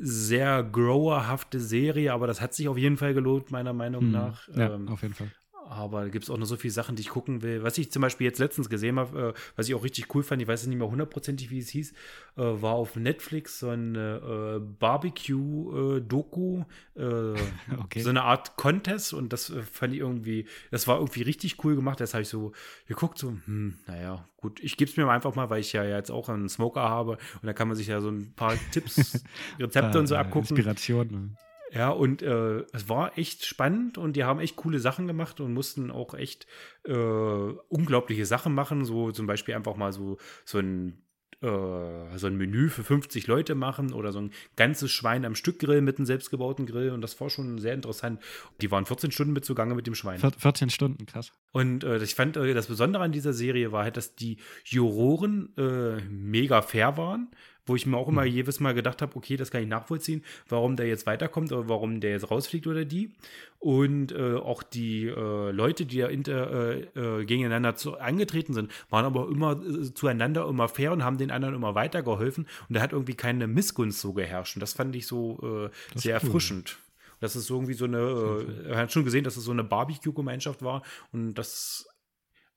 sehr growerhafte Serie, aber das hat sich auf jeden Fall gelohnt, meiner Meinung Hm, nach. Ja, Ähm, auf jeden Fall. Aber da gibt es auch noch so viele Sachen, die ich gucken will. Was ich zum Beispiel jetzt letztens gesehen habe, äh, was ich auch richtig cool fand, ich weiß nicht mehr hundertprozentig, wie es hieß, äh, war auf Netflix so eine äh, Barbecue-Doku, äh, <laughs> Okay. so eine Art Contest und das äh, fand ich irgendwie, das war irgendwie richtig cool gemacht. Das habe ich so geguckt, so, hm, naja, gut, ich gebe es mir einfach mal, weil ich ja jetzt auch einen Smoker habe und da kann man sich ja so ein paar <laughs> Tipps, Rezepte und so abgucken. Inspiration. ne? Ja, und äh, es war echt spannend und die haben echt coole Sachen gemacht und mussten auch echt äh, unglaubliche Sachen machen. So zum Beispiel einfach mal so, so ein äh, so ein Menü für 50 Leute machen oder so ein ganzes Schwein am Stück Grill mit einem selbstgebauten Grill und das war schon sehr interessant. Die waren 14 Stunden mit zugange mit dem Schwein. Vier- 14 Stunden, krass. Und äh, ich fand, äh, das Besondere an dieser Serie war halt, dass die Juroren äh, mega fair waren, wo ich mir auch immer jedes Mal gedacht habe, okay, das kann ich nachvollziehen, warum der jetzt weiterkommt oder warum der jetzt rausfliegt oder die. Und äh, auch die äh, Leute, die da inter, äh, äh, gegeneinander zu, angetreten sind, waren aber immer äh, zueinander immer fair und haben den anderen immer weitergeholfen. Und da hat irgendwie keine Missgunst so geherrscht. Und das fand ich so äh, sehr cool, erfrischend. Das ist irgendwie so eine, er hat schon gesehen, dass es so eine Barbecue-Gemeinschaft war und das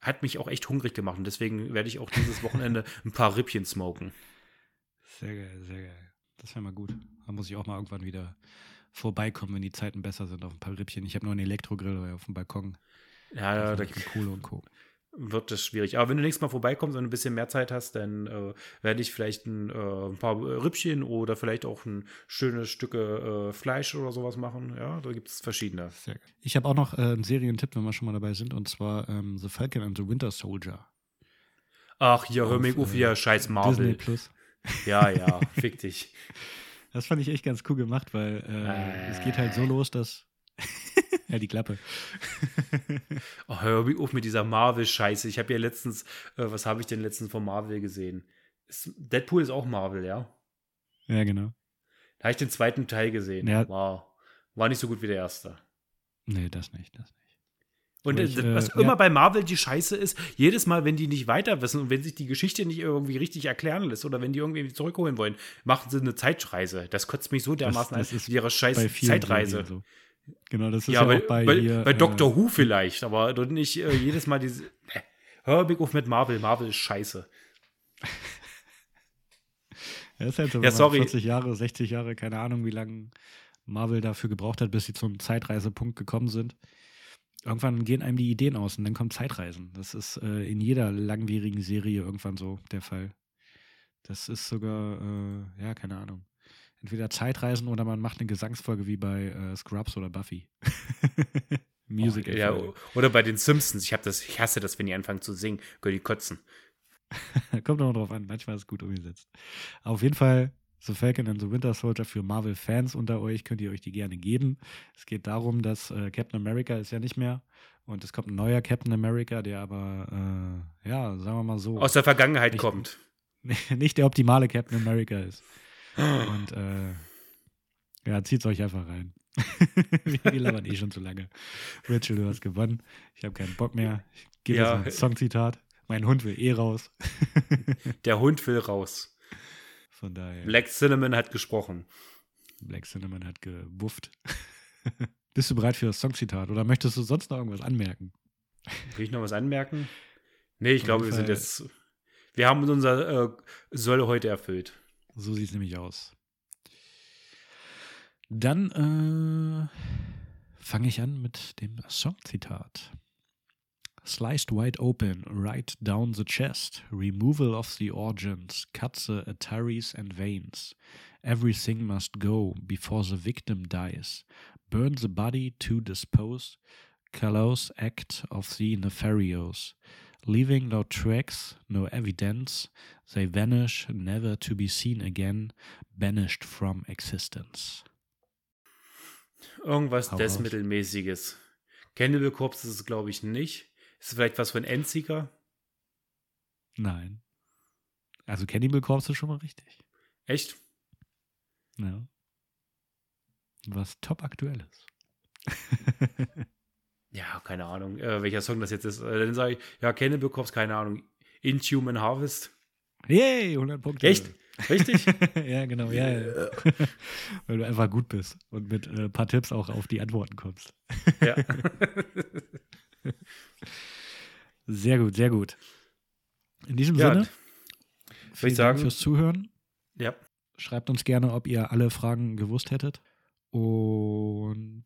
hat mich auch echt hungrig gemacht und deswegen werde ich auch dieses Wochenende <laughs> ein paar Rippchen smoken. Sehr geil, sehr geil. Das wäre mal gut. Da muss ich auch mal irgendwann wieder vorbeikommen, wenn die Zeiten besser sind auf ein paar Rippchen. Ich habe nur einen Elektrogrill auf dem Balkon. Ja, ja, da mit Kohle und Co. wird das schwierig. Aber wenn du nächstes Mal vorbeikommst und ein bisschen mehr Zeit hast, dann äh, werde ich vielleicht ein, äh, ein paar Rippchen oder vielleicht auch ein schönes Stück äh, Fleisch oder sowas machen. Ja, da gibt es verschiedene. Sehr geil. Ich habe auch noch äh, einen Serientipp, wenn wir schon mal dabei sind, und zwar ähm, The Falcon and the Winter Soldier. Ach, hier, hör mich auf, hier, scheiß Disney Marvel. Plus. Ja, ja, fick dich. <laughs> Das fand ich echt ganz cool gemacht, weil äh, es geht halt so los, dass. <laughs> ja, die Klappe. Oh, hör auf mit dieser Marvel-Scheiße. Ich habe ja letztens, äh, was habe ich denn letztens von Marvel gesehen? Ist, Deadpool ist auch Marvel, ja? ja, genau. Da habe ich den zweiten Teil gesehen. Ja. Wow. War nicht so gut wie der erste. Nee, das nicht, das nicht. Und ich, äh, was immer ja. bei Marvel die Scheiße ist, jedes Mal, wenn die nicht weiter wissen und wenn sich die Geschichte nicht irgendwie richtig erklären lässt oder wenn die irgendwie zurückholen wollen, machen sie eine Zeitreise. Das kotzt mich so dermaßen das an ist mit ihrer scheiß Zeitreise. So. Genau, das ist Ja, ja, bei, auch bei, bei, hier, bei äh, Doctor Who vielleicht, aber nicht äh, jedes Mal diese. Äh, hör mich auf mit Marvel. Marvel ist scheiße. Ja, ist halt so, Ja, sorry. 40 Jahre, 60 Jahre, keine Ahnung, wie lange Marvel dafür gebraucht hat, bis sie zum Zeitreisepunkt gekommen sind. Irgendwann gehen einem die Ideen aus und dann kommt Zeitreisen. Das ist äh, in jeder langwierigen Serie irgendwann so der Fall. Das ist sogar, äh, ja, keine Ahnung. Entweder Zeitreisen oder man macht eine Gesangsfolge wie bei äh, Scrubs oder Buffy. <laughs> Musical. Oh, ja, oder bei den Simpsons. Ich, das, ich hasse das, wenn die anfangen zu singen. Können die kotzen. <laughs> Kommt auch drauf an, manchmal ist es gut umgesetzt. Auf jeden Fall, The Falcon and the Winter Soldier für Marvel-Fans unter euch könnt ihr euch die gerne geben. Es geht darum, dass äh, Captain America ist ja nicht mehr und es kommt ein neuer Captain America, der aber, äh, ja, sagen wir mal so, Aus der Vergangenheit Ich- kommt. <laughs> nicht der optimale Captain America ist. Und äh, ja, zieht's euch einfach rein. <laughs> wir, wir labern eh schon zu lange. Rachel, du hast gewonnen. Ich habe keinen Bock mehr. Ich gebe Ja. jetzt ein Songzitat. Mein Hund will eh raus. <laughs> Der Hund will raus. Von daher. Black Cinnamon hat gesprochen. Black Cinnamon hat gewufft. <laughs> Bist du bereit für das Songzitat oder möchtest du sonst noch irgendwas anmerken? Will ich noch was anmerken? Nee, ich Auf glaube, wir sind jetzt. Wir haben unser äh, Soll heute erfüllt. So sieht es nämlich aus. Dann äh, fange ich an mit dem Songzitat. Sliced wide open, right down the chest, removal of the organs, cut the arteries and veins. Everything must go before the victim dies. Burn the body to dispose, callous act of the nefarious. Leaving no tracks, no evidence, they vanish, never to be seen again, banished from existence. Irgendwas Hau raus. Death-Mittelmäßiges. Cannibal Corpse ist es, glaube ich, nicht. Ist es vielleicht was für ein Endseeker? Nein. Also Cannibal Corpse ist schon mal richtig. Echt? Ja. Was top aktuell ist. <laughs> Ja, keine Ahnung, äh, welcher Song das jetzt ist. Äh, dann sage ich, ja, Cannibal Corpse, keine Ahnung. Inhuman Harvest. Yay, 100 Punkte. Echt? Richtig? <laughs> ja, genau, ja, ja. Weil du einfach gut bist und mit ein äh, paar Tipps auch auf die Antworten kommst. ja. <laughs> Sehr gut, sehr gut. In diesem Ja, Sinne, vielen sagen- Dank fürs Zuhören. ja. Schreibt uns gerne, ob ihr alle Fragen gewusst hättet. Und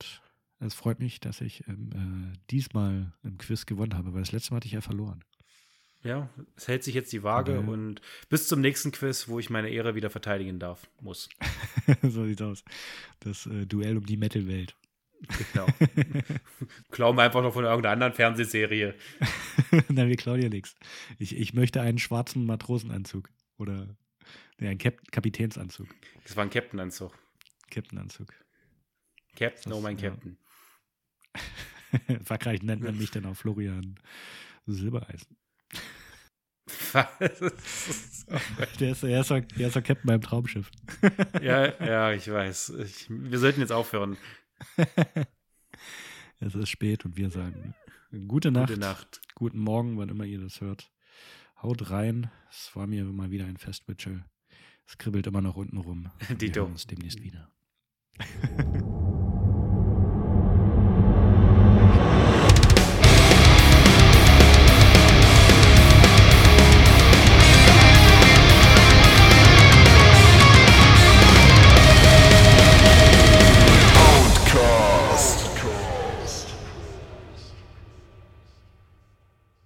es freut mich, dass ich ähm, äh, diesmal im Quiz gewonnen habe, weil das letzte Mal hatte ich ja verloren. Ja, es hält sich jetzt die Waage Okay. und bis zum nächsten Quiz, wo ich meine Ehre wieder verteidigen darf, muss. <laughs> so sieht's aus. Das äh, Duell um die Metal-Welt. Genau. <laughs> Klauen wir einfach noch von irgendeiner anderen Fernsehserie. <laughs> Nein, wir klauen ja nichts. Ich, ich möchte einen schwarzen Matrosenanzug. Oder nee, einen Kap Kapitänsanzug. Das war ein Captain-Anzug. Captainanzug. Captain, Das- oh mein ja. Captain. <laughs> In Frankreich nennt man mich dann auch Florian Silbereisen. Der ist, der, ist doch, der ist doch Captain beim Traumschiff. ja, ja, ich weiß. Ich, wir sollten jetzt aufhören. <laughs> Es ist spät und wir sagen gute Nacht, Gute Nacht. guten Morgen, wann immer ihr das hört. Haut rein. Es war mir mal wieder ein Fest, Mitchell. Es kribbelt immer noch unten rum. <laughs> Wir Dito. hören uns demnächst wieder. <laughs>